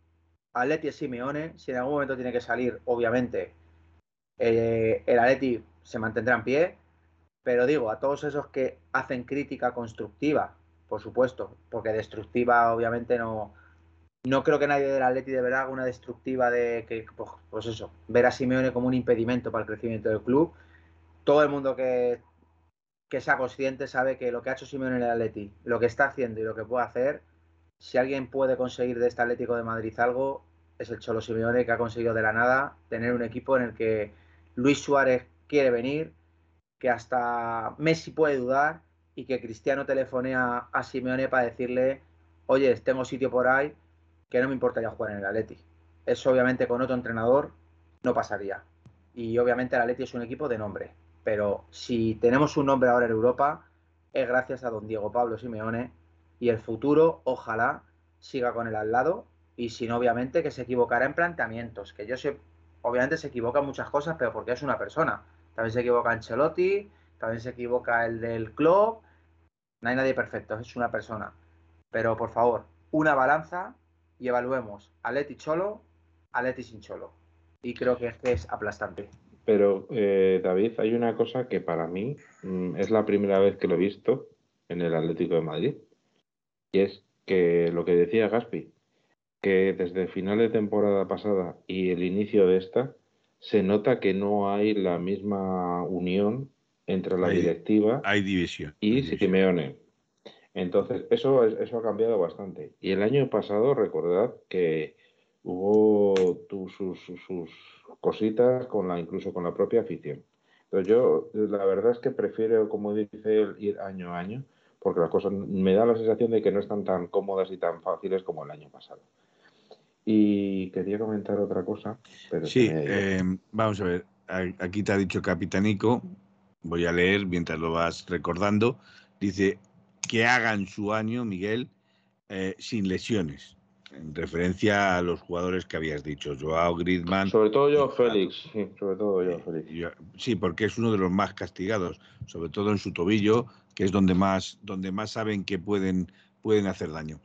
Atleti es Simeone, si en algún momento tiene que salir, obviamente, eh, el Atleti se mantendrá en pie, pero digo, a todos esos que hacen crítica constructiva, por supuesto, porque destructiva obviamente no, no creo que nadie del Atleti de verdad haga una destructiva de que, pues, pues, eso, ver a Simeone como un impedimento para el crecimiento del club. Todo el mundo que, que sea consciente sabe que lo que ha hecho Simeone en el Atleti, lo que está haciendo y lo que puede hacer, si alguien puede conseguir de este Atlético de Madrid algo, es el Cholo Simeone que ha conseguido de la nada tener un equipo en el que Luis Suárez quiere venir, que hasta Messi puede dudar y que Cristiano telefonea a Simeone para decirle, oye, tengo sitio por ahí, que no me importaría jugar en el Atleti. Eso obviamente con otro entrenador no pasaría. Y obviamente el Atleti es un equipo de nombre. Pero si tenemos un nombre ahora en Europa, es gracias a don Diego Pablo Simeone. Y el futuro, ojalá, siga con él al lado. Y si no, obviamente, que se equivocará en planteamientos. Que yo sé, obviamente se equivoca en muchas cosas, pero porque es una persona. También se equivoca Ancelotti, también se equivoca el del club. No hay nadie perfecto, es una persona. Pero por favor, una balanza y evaluemos a Leti Cholo, a Leti sin Cholo. Y creo que este es aplastante. Pero, eh, David, hay una cosa que para mí mm, es la primera vez que lo he visto en el Atlético de Madrid. Y es que lo que decía Gaspi, que desde el final de temporada pasada y el inicio de esta, se nota que no hay la misma unión entre la directiva hay división, y Simeone. Entonces, eso, eso ha cambiado bastante. Y el año pasado, recordad que hubo sus, sus, cositas con la, incluso con la propia afición. Pero yo, la verdad es que prefiero, como dice él, ir año a año, porque las cosas me da la sensación de que no están tan cómodas y tan fáciles como el año pasado. Y quería comentar otra cosa. Pero sí, eh, vamos a ver. Aquí te ha dicho Capitanico, voy a leer mientras lo vas recordando. Dice, que hagan su año, Miguel, eh, sin lesiones. En referencia a los jugadores que habías dicho, Joao Griezmann. Sobre todo yo, Félix. Sí, sobre todo yo, Félix. Sí, porque es uno de los más castigados, sobre todo en su tobillo, que es donde más, donde más saben que pueden, pueden hacer daño.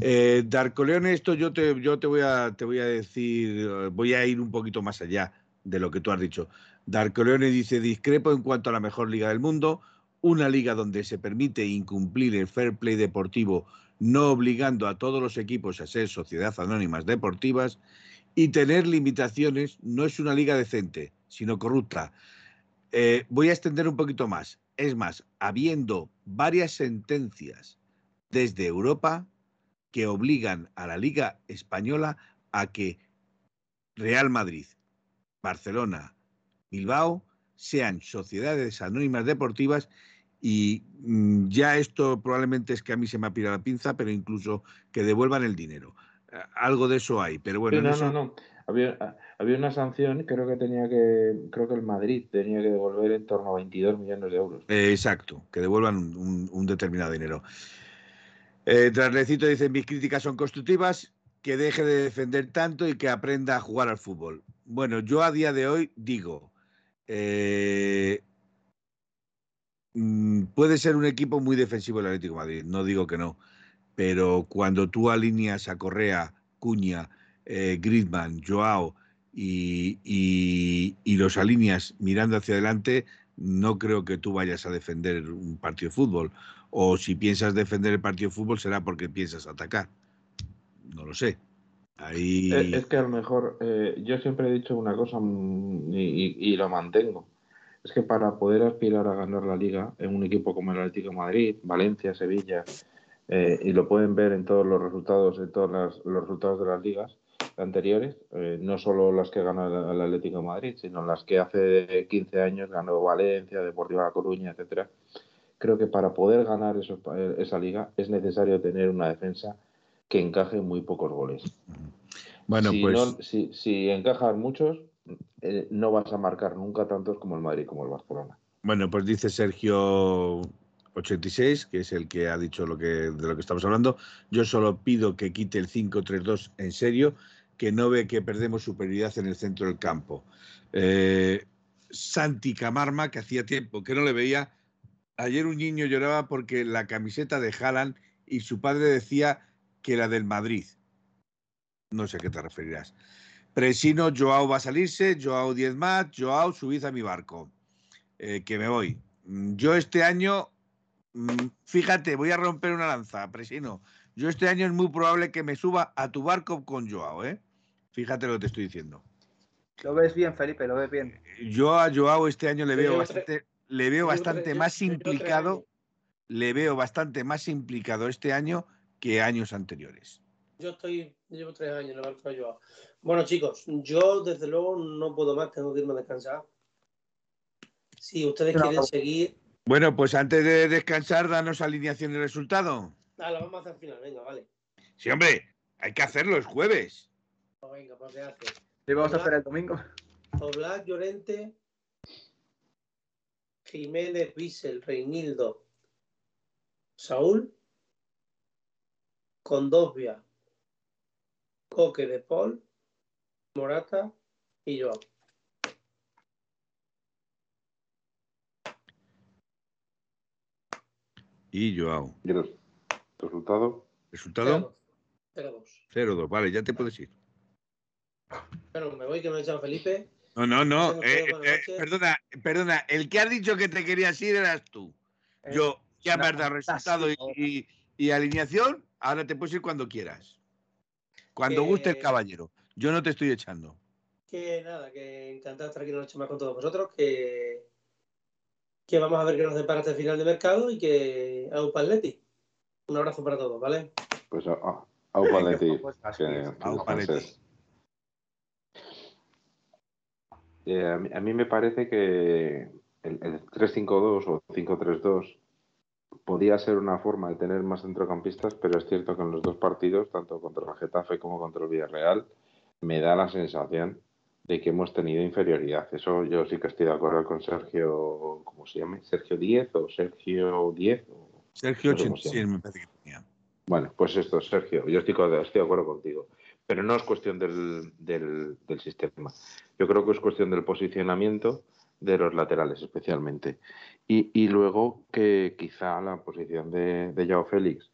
Eh, Darcoleone, esto yo te, yo te voy a te voy a decir, voy a ir un poquito más allá de lo que tú has dicho. Darcoleone dice discrepo en cuanto a la mejor liga del mundo una liga donde se permite incumplir el fair play deportivo no obligando a todos los equipos a ser sociedad anónimas deportivas y tener limitaciones no es una liga decente, sino corrupta. Eh, voy a extender un poquito más. Es más, habiendo varias sentencias desde Europa que obligan a la Liga Española a que Real Madrid, Barcelona, Bilbao sean sociedades anónimas deportivas y mm, ya esto probablemente es que a mí se me ha pirado la pinza, pero incluso que devuelvan el dinero. Algo de eso hay, pero bueno. no, no, no. Había, había, una sanción, creo que tenía que, creo que el Madrid tenía que devolver en torno a 22 millones de euros. exacto, que devuelvan un, determinado dinero. Eh, Traslecito dice, mis críticas son constructivas, que deje de defender tanto y que aprenda a jugar al fútbol. Bueno, yo a día de hoy digo, eh, mm, puede ser un equipo muy defensivo el Atlético Madrid, no digo que no, pero cuando tú alineas a Correa, Cuña, eh, Joao y, y, los alineas mirando hacia adelante, no creo que tú vayas a defender un partido de fútbol. O si piensas defender el partido de fútbol será porque piensas atacar. No lo sé. Es, que a lo mejor eh, yo siempre he dicho una cosa mm, y, lo mantengo. Es que para poder aspirar a ganar la liga en un equipo como el Atlético de Madrid, Valencia, Sevilla, eh, y lo pueden ver en todos los resultados, en todos los resultados de las ligas anteriores, eh, no solo las que gana el, Atlético de Madrid, sino las que hace 15 años ganó Valencia, Deportiva La Coruña, etcétera. Creo que para poder ganar esa liga es necesario tener una defensa que encaje muy pocos goles. Bueno, si pues. si, si encajas muchos, eh, no vas a marcar nunca tantos como el Madrid, como el Barcelona. Bueno, pues dice Sergio 86, que es el que ha dicho lo que, de lo que estamos hablando. Yo solo pido que quite el 5-3-2 en serio, que no ve que perdemos superioridad en el centro del campo. Eh, Santi Camarma, que hacía tiempo que no le veía. Ayer un niño lloraba porque la camiseta de Haaland y su padre decía que la del Madrid. No sé a qué te referirás. Presino, Joao va a salirse, Joao 10 más, Joao subid a mi barco. Eh, que me voy. Mm, yo este año, mm, fíjate, voy a romper una lanza, Presino. Yo este año es muy probable que me suba a tu barco con Joao, ¿eh? Fíjate lo que te estoy diciendo. Lo ves bien, Felipe, lo ves bien. Yo a Joao este año le veo bastante, le veo bastante más implicado, le veo bastante más implicado este año que años anteriores. Yo estoy, llevo tres años en el barco de Joao. Bueno, chicos, yo desde luego no puedo más, tengo que irme a descansar. Si ustedes quieren seguir. Bueno, pues antes de descansar, danos alineación y resultado. Ah, lo vamos a hacer al final, venga, vale. Sí, hombre, hay que hacerlo, es jueves. Pues venga, pues se hace. Sí, vamos a hacer el domingo. Oblak, Llorente, Jiménez, Bissell, Reinildo, Saúl, Condovia, Coque de Paul, Morata y Joao. Y Joao. ¿Y el resultado? ¿Resultado? 0-2. 0-2, vale, ya te puedes ir. Bueno, me voy que me ha echado Felipe. No, no, no. Eh, eh, perdona, perdona. El que has dicho que te querías ir eras tú. Yo ya me has dado resultado y, y alineación Ahora te puedes ir cuando quieras. Cuando guste el caballero. Yo no te estoy echando. Que nada, que encantado de estar aquí una noche más con todos vosotros. Que, que vamos a ver qué nos depara este final de mercado y que a Upaletti. Un abrazo para todos, ¿vale? Pues a, a Upaletti. Eh, a, mí, a mí me parece que el, el 3-5-2 o 5-3-2 podía ser una forma de tener más centrocampistas, pero es cierto que en los dos partidos, tanto contra el Getafe como contra el Villarreal, me da la sensación de que hemos tenido inferioridad. Eso yo sí que estoy de acuerdo con Sergio, ¿cómo se llama? ¿Sergio 10 o Sergio 10? Sergio 86 me parece que tenía. Bueno, pues esto, Sergio, yo estoy, estoy de acuerdo contigo. Pero no es cuestión del, del, del sistema. Yo creo que es cuestión del posicionamiento de los laterales especialmente. Y, luego que quizá la posición de, de Joao Félix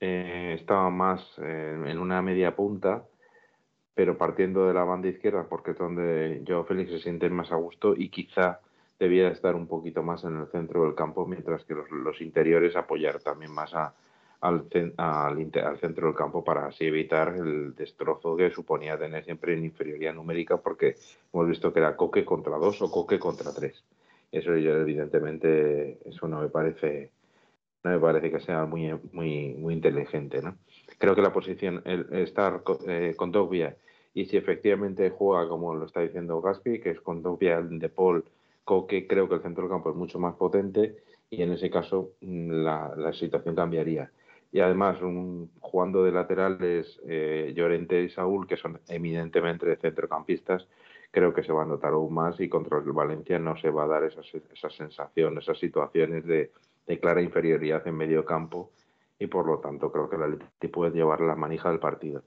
eh, estaba más en una media punta, pero partiendo de la banda izquierda, porque es donde Joao Félix se siente más a gusto y quizá debiera estar un poquito más en el centro del campo, mientras que los, interiores apoyar también más a, al, al, centro del campo para así evitar el destrozo que suponía tener siempre en inferioridad numérica porque hemos visto que era coque contra dos o coque contra tres. Eso yo evidentemente eso no me parece no me parece que sea muy muy muy inteligente, ¿no? Creo que la posición el estar eh, con Dogbia y si efectivamente juega como lo está diciendo Gaspi, que es con Dogbia de Paul Coque, creo que el centro del campo es mucho más potente y en ese caso mm, la, la situación cambiaría y además jugando de laterales eh, Llorente y Saúl, que son eminentemente centrocampistas, creo que se va a notar aún más y contra el Valencia no se va a dar esas, esas sensaciones, esas situaciones de, clara inferioridad en medio campo y por lo tanto creo que el Atleti puede llevar la manija del partido.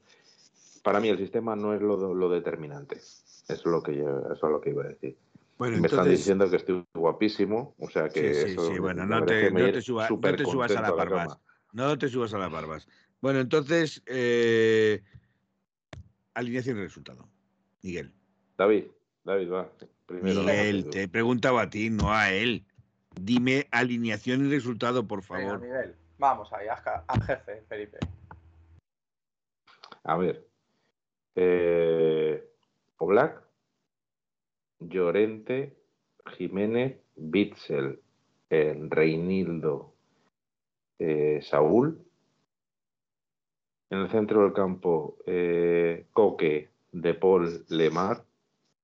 Para mí el sistema no es lo, lo determinante, eso es lo que yo, eso es lo que iba a decir. me están diciendo que estoy guapísimo, o sea que sí, sí, sí, bueno, no te, no te, subas a la barbas. No te subas a las barbas. Bueno, entonces, eh, alineación y resultado. Miguel. David, David, va. Primero Miguel, te he preguntado a ti, no a él. Dime alineación y resultado, por favor. Miguel, vamos ahí, al jefe, Felipe. A ver. Eh, Oblak, Llorente, Jiménez, Bitzel, Reinildo, eh, Saúl. En el centro del campo, eh, Coque, De Paul, Lemar,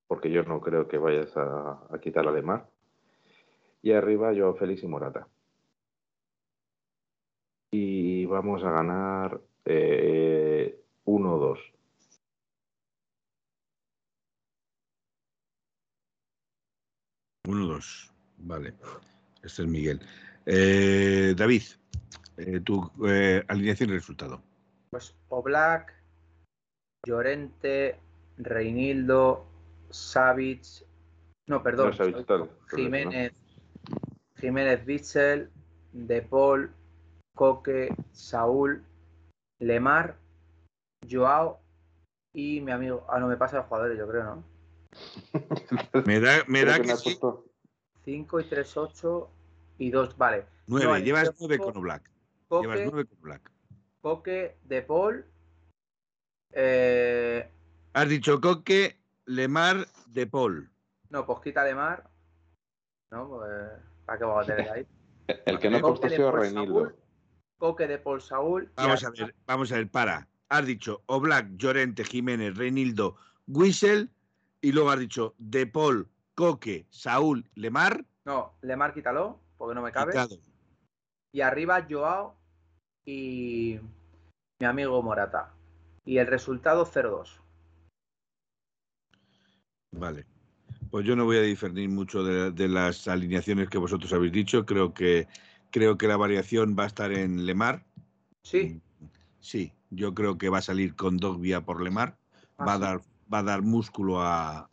porque yo no creo que vayas a, quitar a Lemar. Y arriba, yo Félix y Morata. Y vamos a ganar 1-2. Eh, 1-2. Vale. Este es Miguel. Eh, David, eh, tu eh, alineación y resultado. Pues Oblak, Llorente, Reinildo, Savic, no, perdón, Jiménez, Jiménez Bitzel, De Paul, Coque, Saúl, Lemar, Joao y mi amigo. Ah, no, me pasa los jugadores, yo creo, ¿no? me da, me da que, 5 y 3, 8 y 2, vale. 9, llevas 9 con Oblak. Coque, Llevas nueve con Black. Coque, De Paul. Eh... Has dicho Coque, Lemar, De Paul. No, pues quita Lemar. No, pues. ¿Para qué vamos a tener ahí? El que no ha puesto ha sido Reinildo. Coque de Paul Saúl. Vamos a ver, vamos a ver, para. Has dicho Oblak, Llorente, Jiménez, Reinildo, Whistle. Y luego has dicho De Paul, Coque, Saúl, Lemar. No, Lemar quítalo, porque no me cabe. Y arriba Joao, y mi amigo Morata. Y el resultado 0-2. Vale. Pues yo no voy a diferir mucho de, las alineaciones que vosotros habéis dicho. Creo que creo que la variación va a estar en Lemar. Sí. Sí, yo creo que va a salir con Dogbia por Lemar. Ah, va, a dar, va a dar músculo a,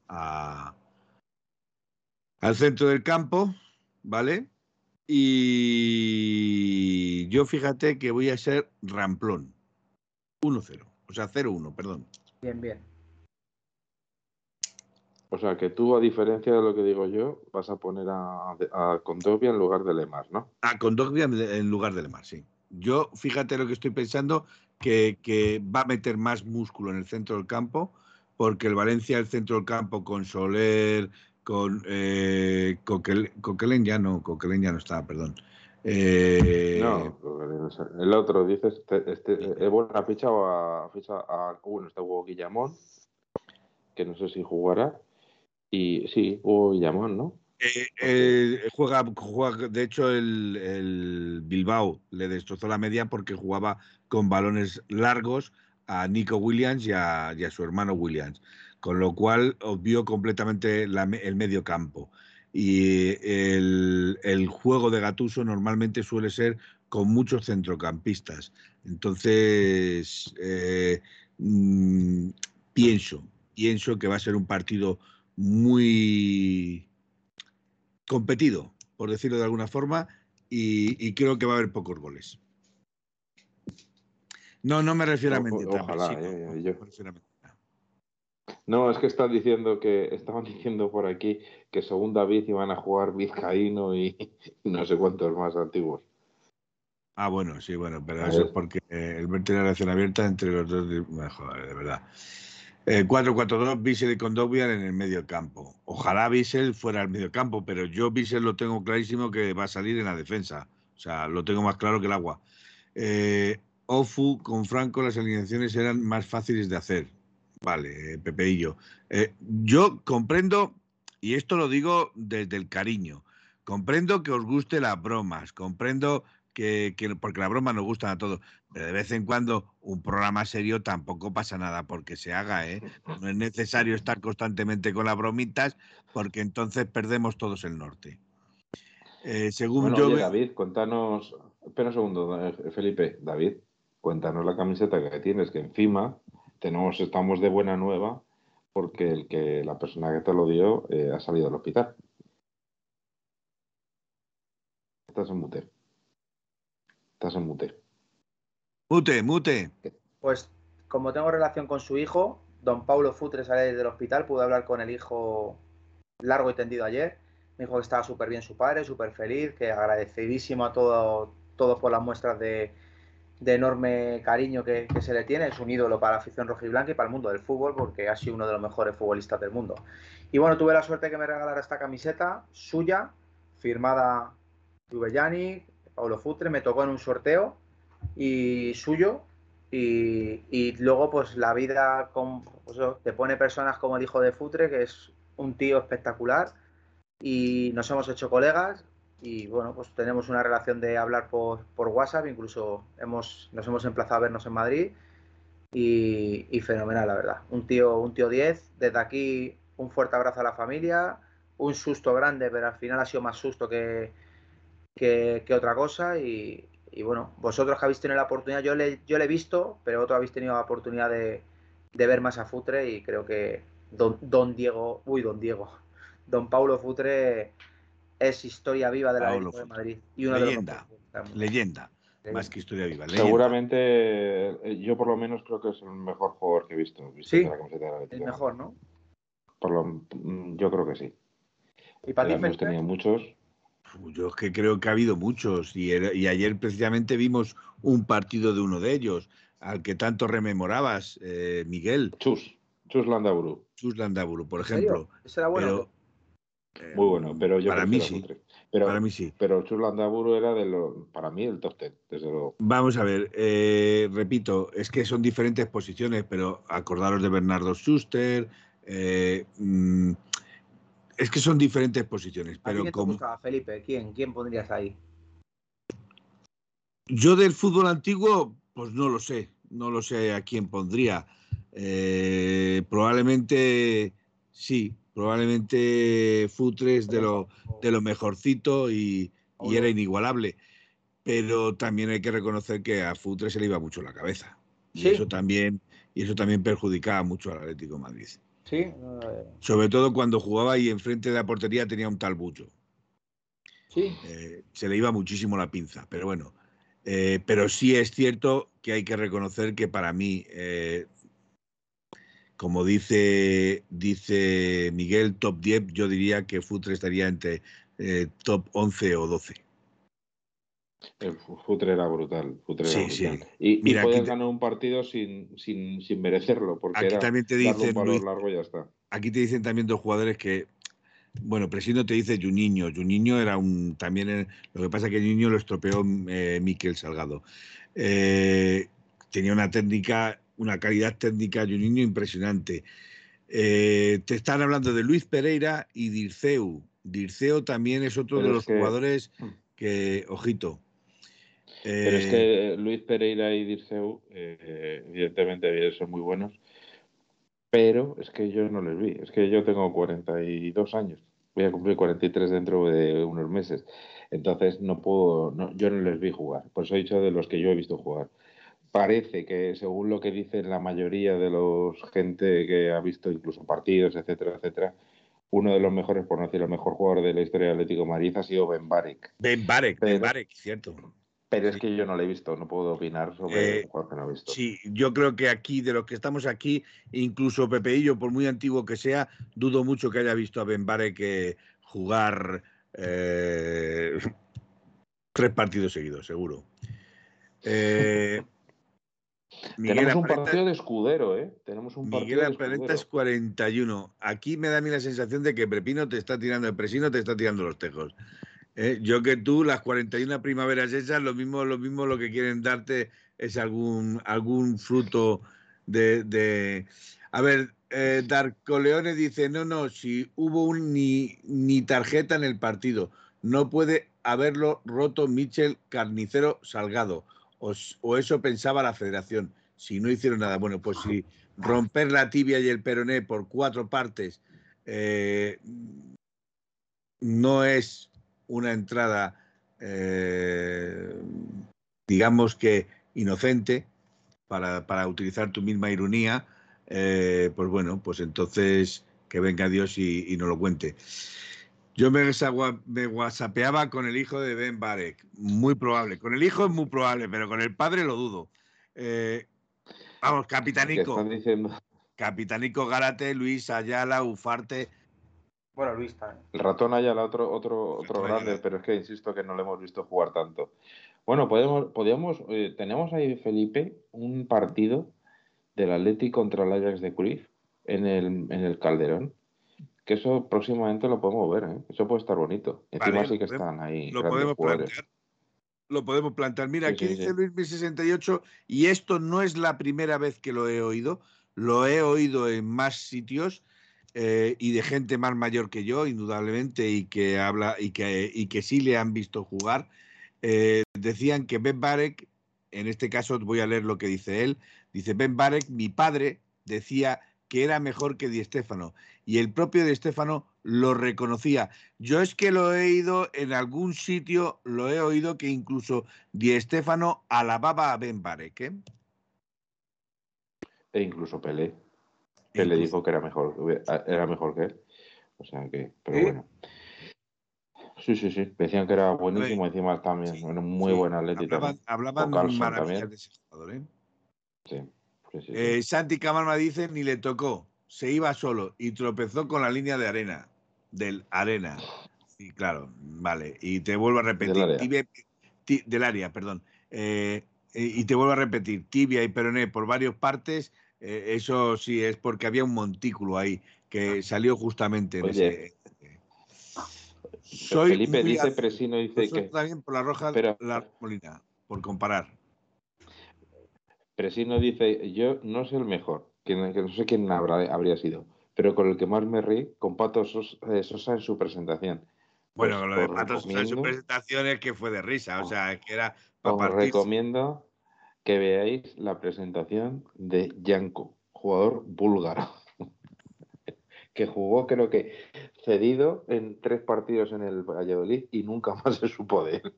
al centro del campo, ¿vale? Y yo fíjate que voy a ser ramplón. 1-0. O sea, 0-1, perdón. Bien, bien. O sea, que tú, a diferencia de lo que digo yo, vas a poner a, a Condovia en lugar de Lemar, ¿no? A Condovia en lugar de Lemar, sí. Yo, fíjate lo que estoy pensando, que, que, va a meter más músculo en el centro del campo, porque el Valencia, el centro del campo, con Soler, con eh, Coquelin ya no, Coquelin ya no estaba, perdón. Eh, no, el otro, dices, este, este, Evo ha fichado a, ficha a, bueno, está Hugo Guillamón, que no sé si jugará, y sí, Hugo Guillamón, ¿no? Eh, eh, juega, juega, de hecho, el, el, Bilbao le destrozó la media porque jugaba con balones largos a Nico Williams y a, y a su hermano Williams con lo cual obvió completamente el medio campo. Y el, juego de Gatuso normalmente suele ser con muchos centrocampistas. Entonces, eh, mm, pienso, pienso que va a ser un partido muy competido, por decirlo de alguna forma, y, creo que va a haber pocos goles. No, no me refiero a Mendy. Ojalá, eh, yo, no, es que están diciendo que estaban diciendo por aquí que según David iban a jugar Vizcaíno y, no sé cuántos más antiguos. Ah, bueno, sí, bueno, pero eso es porque el ver tiene relación abierta entre los dos. Mejor, de verdad. 4-4-2, Bissell y Condogbia en el medio campo. Ojalá Bissell fuera al medio campo, pero yo Bissell lo tengo clarísimo que va a salir en la defensa. O sea, lo tengo más claro que el agua. Eh, Ofu con Franco las alineaciones eran más fáciles de hacer. Vale, Pepeillo. Eh, yo comprendo, y esto lo digo desde el cariño, comprendo que os guste las bromas, comprendo que, porque la broma nos gusta a todos, pero de vez en cuando un programa serio tampoco pasa nada porque se haga, ¿eh? No es necesario estar constantemente con las bromitas porque entonces perdemos todos el norte. Eh, según yo... David, cuéntanos, espera un segundo, eh, Felipe, David, cuéntanos la camiseta que tienes, que encima tenemos, estamos de buena nueva porque el que la persona que te lo dio eh, ha salido del hospital. Estás en mute. Estás en mute. Mute, mute. Pues como tengo relación con su hijo, don Paulo Futre sale del hospital, pude hablar con el hijo largo y tendido ayer. Me dijo que estaba súper bien su padre, súper feliz, que agradecidísimo a todos todo por las muestras de, enorme cariño que, se le tiene. Es un ídolo para la afición rojiblanca y para el mundo del fútbol, porque ha sido uno de los mejores futbolistas del mundo. Y bueno, tuve la suerte de que me regalara esta camiseta suya, firmada Tubellani, Paulo Futre, me tocó en un sorteo y suyo. Y, luego, pues la vida pues, te pone personas como el hijo de Futre, que es un tío espectacular. Y nos hemos hecho colegas. Y bueno, pues tenemos una relación de hablar por, WhatsApp. Incluso hemos, nos hemos emplazado a vernos en Madrid. Y, fenomenal, la verdad. Un tío, un tío 10. Desde aquí, un fuerte abrazo a la familia. Un susto grande, pero al final ha sido más susto que, que, otra cosa. Y, bueno, vosotros que habéis tenido la oportunidad, yo le, yo le he visto, pero otros habéis tenido la oportunidad de, ver más a Futre y creo que don, don, Diego, uy, don Diego, don Paulo Futre es historia viva de la de Madrid. Y leyenda, leyenda, más que historia viva. Seguramente, eh, yo por lo menos creo que es el mejor jugador que he visto. sí, el mejor, ¿no? Por lo, mm, yo creo que sí. ¿Y para ti, Hemos tenido muchos. Yo es que creo que ha habido muchos y, ayer precisamente vimos un partido de uno de ellos, al que tanto rememorabas, eh, Miguel. Chus, Chus Landaburu. Chus Landaburu, por ejemplo. Ese era bueno. Muy bueno, pero yo para mí sí. Pero, para mí sí. Pero Chus Landaburu era de lo, para mí el top ten, desde luego. Vamos a ver, eh, repito, es que son diferentes posiciones, pero acordaros de Bernardo Schuster, eh, mm, es que son diferentes posiciones. Pero ¿A como... Felipe? ¿Quién? ¿Quién pondrías ahí? Yo del fútbol antiguo, pues no lo sé. No lo sé a quién pondría. Eh, probablemente sí, probablemente Futres de lo, de lo mejorcito y, era inigualable. Pero también hay que reconocer que a Futres se le iba mucho la cabeza. Y eso también, y eso también perjudicaba mucho al Atlético Madrid. Sí. Sobre todo cuando jugaba y enfrente de la portería tenía un tal Bucho. Sí. Eh, se le iba muchísimo la pinza, pero bueno. Eh, pero sí es cierto que hay que reconocer que para mí, eh, como dice, dice Miguel, top 10, yo diría que Futre estaría entre top 11 o 12. El Futre era brutal. sí, Sí. Y, Mira, puedes ganar un partido sin, sin, sin merecerlo, porque aquí era también te dicen, largo y ya está. Aquí te dicen también dos jugadores que, bueno, Presino te dice Juninho. Juninho era un también, lo que pasa es que Juninho lo estropeó eh, Miquel Salgado. Eh, tenía una técnica, una calidad técnica Juninho impresionante. Eh, te están hablando de Luis Pereira y Dirceu. Dirceu también es otro de los jugadores que, ojito, pero es que eh, Luis Pereira y Dirceu, eh, evidentemente, son muy buenos, pero es que yo no les vi. Es que yo tengo 42 años, voy a cumplir 43 dentro de unos meses. Entonces, no puedo, yo no les vi jugar. Por eso he dicho de los que yo he visto jugar. Parece que, según lo que dicen la mayoría de los gente que ha visto incluso partidos, etcétera, etcétera, uno de los mejores, por no decir el mejor jugador de la historia del Atlético de Madrid ha sido Ben Barek. Ben Barek, Ben Barek, cierto. Pero es que yo no lo he visto, no puedo opinar sobre eh, jugador que no he visto. Sí, yo creo que aquí, de los que estamos aquí, incluso Pepeillo, por muy antiguo que sea, dudo mucho que haya visto a Benbare que jugar eh, tres partidos seguidos, seguro. Eh, Tenemos un partido de escudero, ¿eh? Tenemos un partido Miguel Aparenta es 41. Aquí me da a mí la sensación de que Prepino te está tirando, el Presino te está tirando los tejos. Eh, yo que tú, las 41 primaveras esas, lo mismo, lo mismo lo que quieren darte es algún, algún fruto de, A ver, eh, Darcoleone dice, no, no, si hubo un ni, ni tarjeta en el partido, no puede haberlo roto Michel Carnicero Salgado, o, eso pensaba la federación, si no hicieron nada. Bueno, pues si romper la tibia y el peroné por cuatro partes eh, no es una entrada, eh, digamos que inocente, para, para, utilizar tu misma ironía, eh, pues bueno, pues entonces que venga Dios y, y nos lo cuente. Yo me, me whatsappeaba con el hijo de Ben Barek, muy probable. Con el hijo es muy probable, pero con el padre lo dudo. Eh, vamos, Capitanico. Capitanico Garate, Luis Ayala, Ufarte. Bueno, Luis también. El ratón Ayala, otro, otro, otro grande, pero es que insisto que no le hemos visto jugar tanto. Bueno, podemos, podemos eh, tenemos ahí, Felipe, un partido del Atlético contra el Ajax de Cruyff en el, en el Calderón que eso próximamente lo podemos ver, ¿eh? Eso puede estar bonito. Encima sí que están ahí. Lo podemos plantear. Lo podemos plantear. Mira, aquí dice Luis 1068, y esto no es la primera vez que lo he oído, lo he oído en más sitios eh, y de gente más mayor que yo, indudablemente, y que habla y que, y que sí le han visto jugar. Eh, decían que Ben Barek, en este caso voy a leer lo que dice él, dice Ben Barek, mi padre decía que era mejor que Di Stéfano y el propio Di Stéfano lo reconocía. Yo es que lo he oído en algún sitio, lo he oído que incluso Di Stéfano alababa a Ben Barek. ¿eh? E incluso Pelé. Pelé dijo que era mejor, era mejor que él. O sea que, pero bueno. Sí, sí, sí. Decían que era buenísimo, encima también, bueno, muy sí. buen atlético. Hablaban, hablaban maravillas de ese jugador, ¿eh? Sí. Eh, Santi Camarma dice ni le tocó, se iba solo y tropezó con la línea de arena, del arena. Sí, claro, vale. Y te vuelvo a repetir, del área, del área perdón. Eh, y te vuelvo a repetir, tibia y peroné por varias partes, eh, eso sí es porque había un montículo ahí que salió justamente en ese. Soy Felipe dice, Presino dice que. También por la roja, la Molina, por comparar. Presino dice, yo no soy el mejor, que, no sé quién habrá, habría sido, pero con el que más me reí, con Pato eh, Sosa, en su presentación. Bueno, pues, lo de Pato Sosa en su presentación es que fue de risa, o sea, que era para Os recomiendo que veáis la presentación de Yanko, jugador búlgaro, que jugó creo que cedido en tres partidos en el Valladolid y nunca más se supo de él.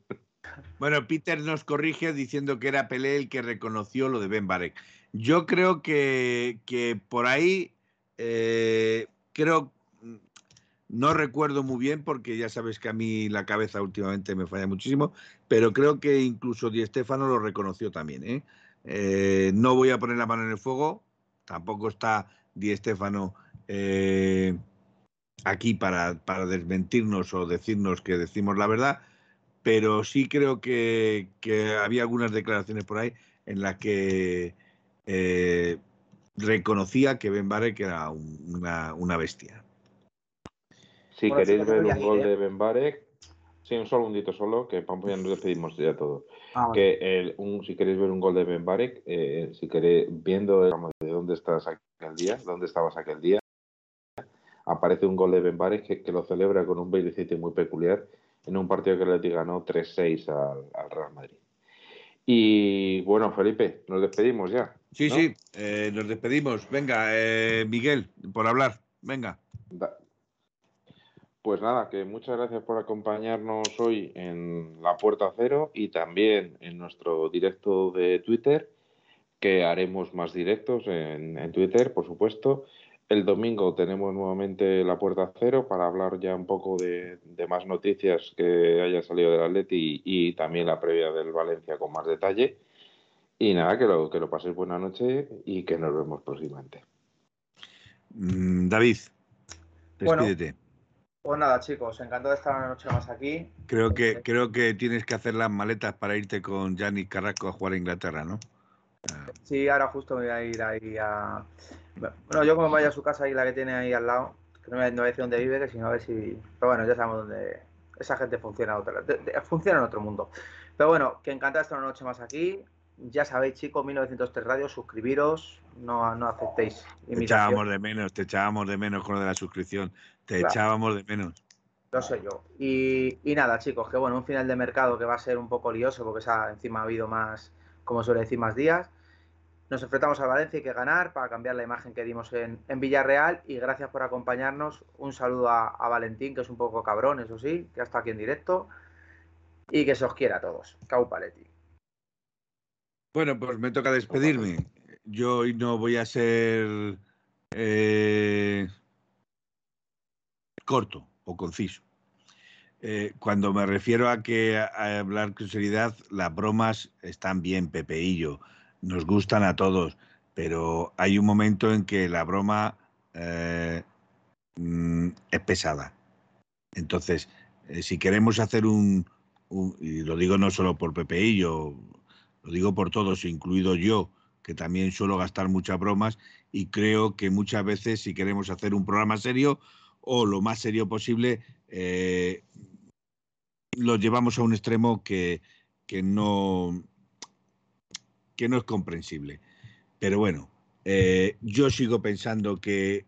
Bueno, Peter nos corrige diciendo que era Pelé el que reconoció lo de Ben Barek. Yo creo que, que por ahí, eh, creo, no recuerdo muy bien porque ya sabes que a mí la cabeza últimamente me falla muchísimo, pero creo que incluso Di Stefano lo reconoció también. ¿eh? Eh, no voy a poner la mano en el fuego, tampoco está Di Stefano aquí para, desmentirnos o decirnos que decimos la verdad pero sí creo que, había algunas declaraciones por ahí en las que eh, reconocía que Ben Barek era una, bestia. Si queréis ver un gol de ¿eh? Ben Barek, sí, un segundito solo, que ya nos despedimos ya todo. Ah, que el, un, si queréis ver un gol de Ben Barek, eh, si queréis, viendo de dónde estás aquel día, dónde estabas aquel día, aparece un gol de Ben Barek que, que lo celebra con un bailecito muy peculiar en un partido que le ganó 3-6 al, Real Madrid. Y bueno, Felipe, nos despedimos ya. Sí, sí, eh, nos despedimos. Venga, eh, Miguel, por hablar. Venga. Pues nada, que muchas gracias por acompañarnos hoy en La Puerta Cero y también en nuestro directo de Twitter, que haremos más directos en, en Twitter, por supuesto. El domingo tenemos nuevamente la puerta cero para hablar ya un poco de, más noticias que haya salido del Atleti y, también la previa del Valencia con más detalle. Y nada, que lo, que lo paséis buena noche y que nos vemos próximamente. Mm, David, despídete. Pues nada, chicos, encantado de estar una noche más aquí. Creo que, creo que tienes que hacer las maletas para irte con Gianni Carrasco a jugar a Inglaterra, ¿no? Sí, ahora justo me voy a ir ahí a. Bueno, yo como vaya a su casa ahí, la que tiene ahí al lado, que no voy a decir dónde vive, que si no a ver si. Pero bueno, ya sabemos dónde. Esa gente funciona, otra... funciona en otro mundo. Pero bueno, que encantado de estar una noche más aquí. Ya sabéis, chicos, 1903 Radio, suscribiros, no, no aceptéis. Te echábamos de menos, te echábamos de menos con lo de la suscripción. Te echábamos de menos. Lo sé yo. Y, nada, chicos, que bueno, un final de mercado que va a ser un poco lioso porque encima ha habido más, como suele decir, más días. Nos enfrentamos a Valencia, hay que ganar para cambiar la imagen que dimos en, Villarreal. Y gracias por acompañarnos. Un saludo a, Valentín, que es un poco cabrón, eso sí, que ha estado aquí en directo. Y que se os quiera a todos. Cau Paletti. Bueno, pues me toca despedirme. Yo hoy no voy a ser eh, corto o conciso. Eh, cuando me refiero a que a hablar con seriedad, las bromas están bien, Pepeillo, nos gustan a todos, pero hay un momento en que la broma eh, mm, es pesada. Entonces, eh, si queremos hacer un, y lo digo no solo por Pepeillo, lo digo por todos, incluido yo, que también suelo gastar muchas bromas y creo que muchas veces si queremos hacer un programa serio, o lo más serio posible, eh, lo llevamos a un extremo que, no, que no es comprensible. Pero bueno, eh, yo sigo pensando que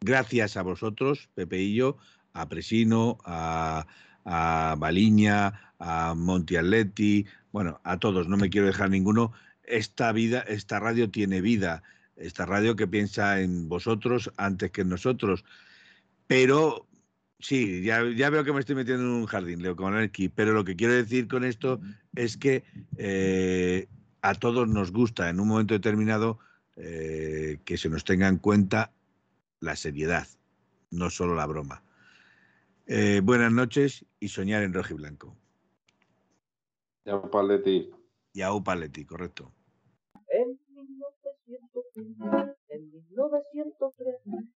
gracias a vosotros, Pepe y yo, a Presino, a, a Baliña, a Monti Atleti, bueno, a todos, no me quiero dejar ninguno, esta vida, esta radio tiene vida, esta radio que piensa en vosotros antes que en nosotros. Pero sí, ya, veo que me estoy metiendo en un jardín, Leo, con aquí, pero lo que quiero decir con esto es que eh, a todos nos gusta en un momento determinado eh, que se nos tenga en cuenta la seriedad, no solo la broma. Eh, buenas noches y soñar en rojo y blanco. Ya Paletti. Ya Paletti, correcto. En 1903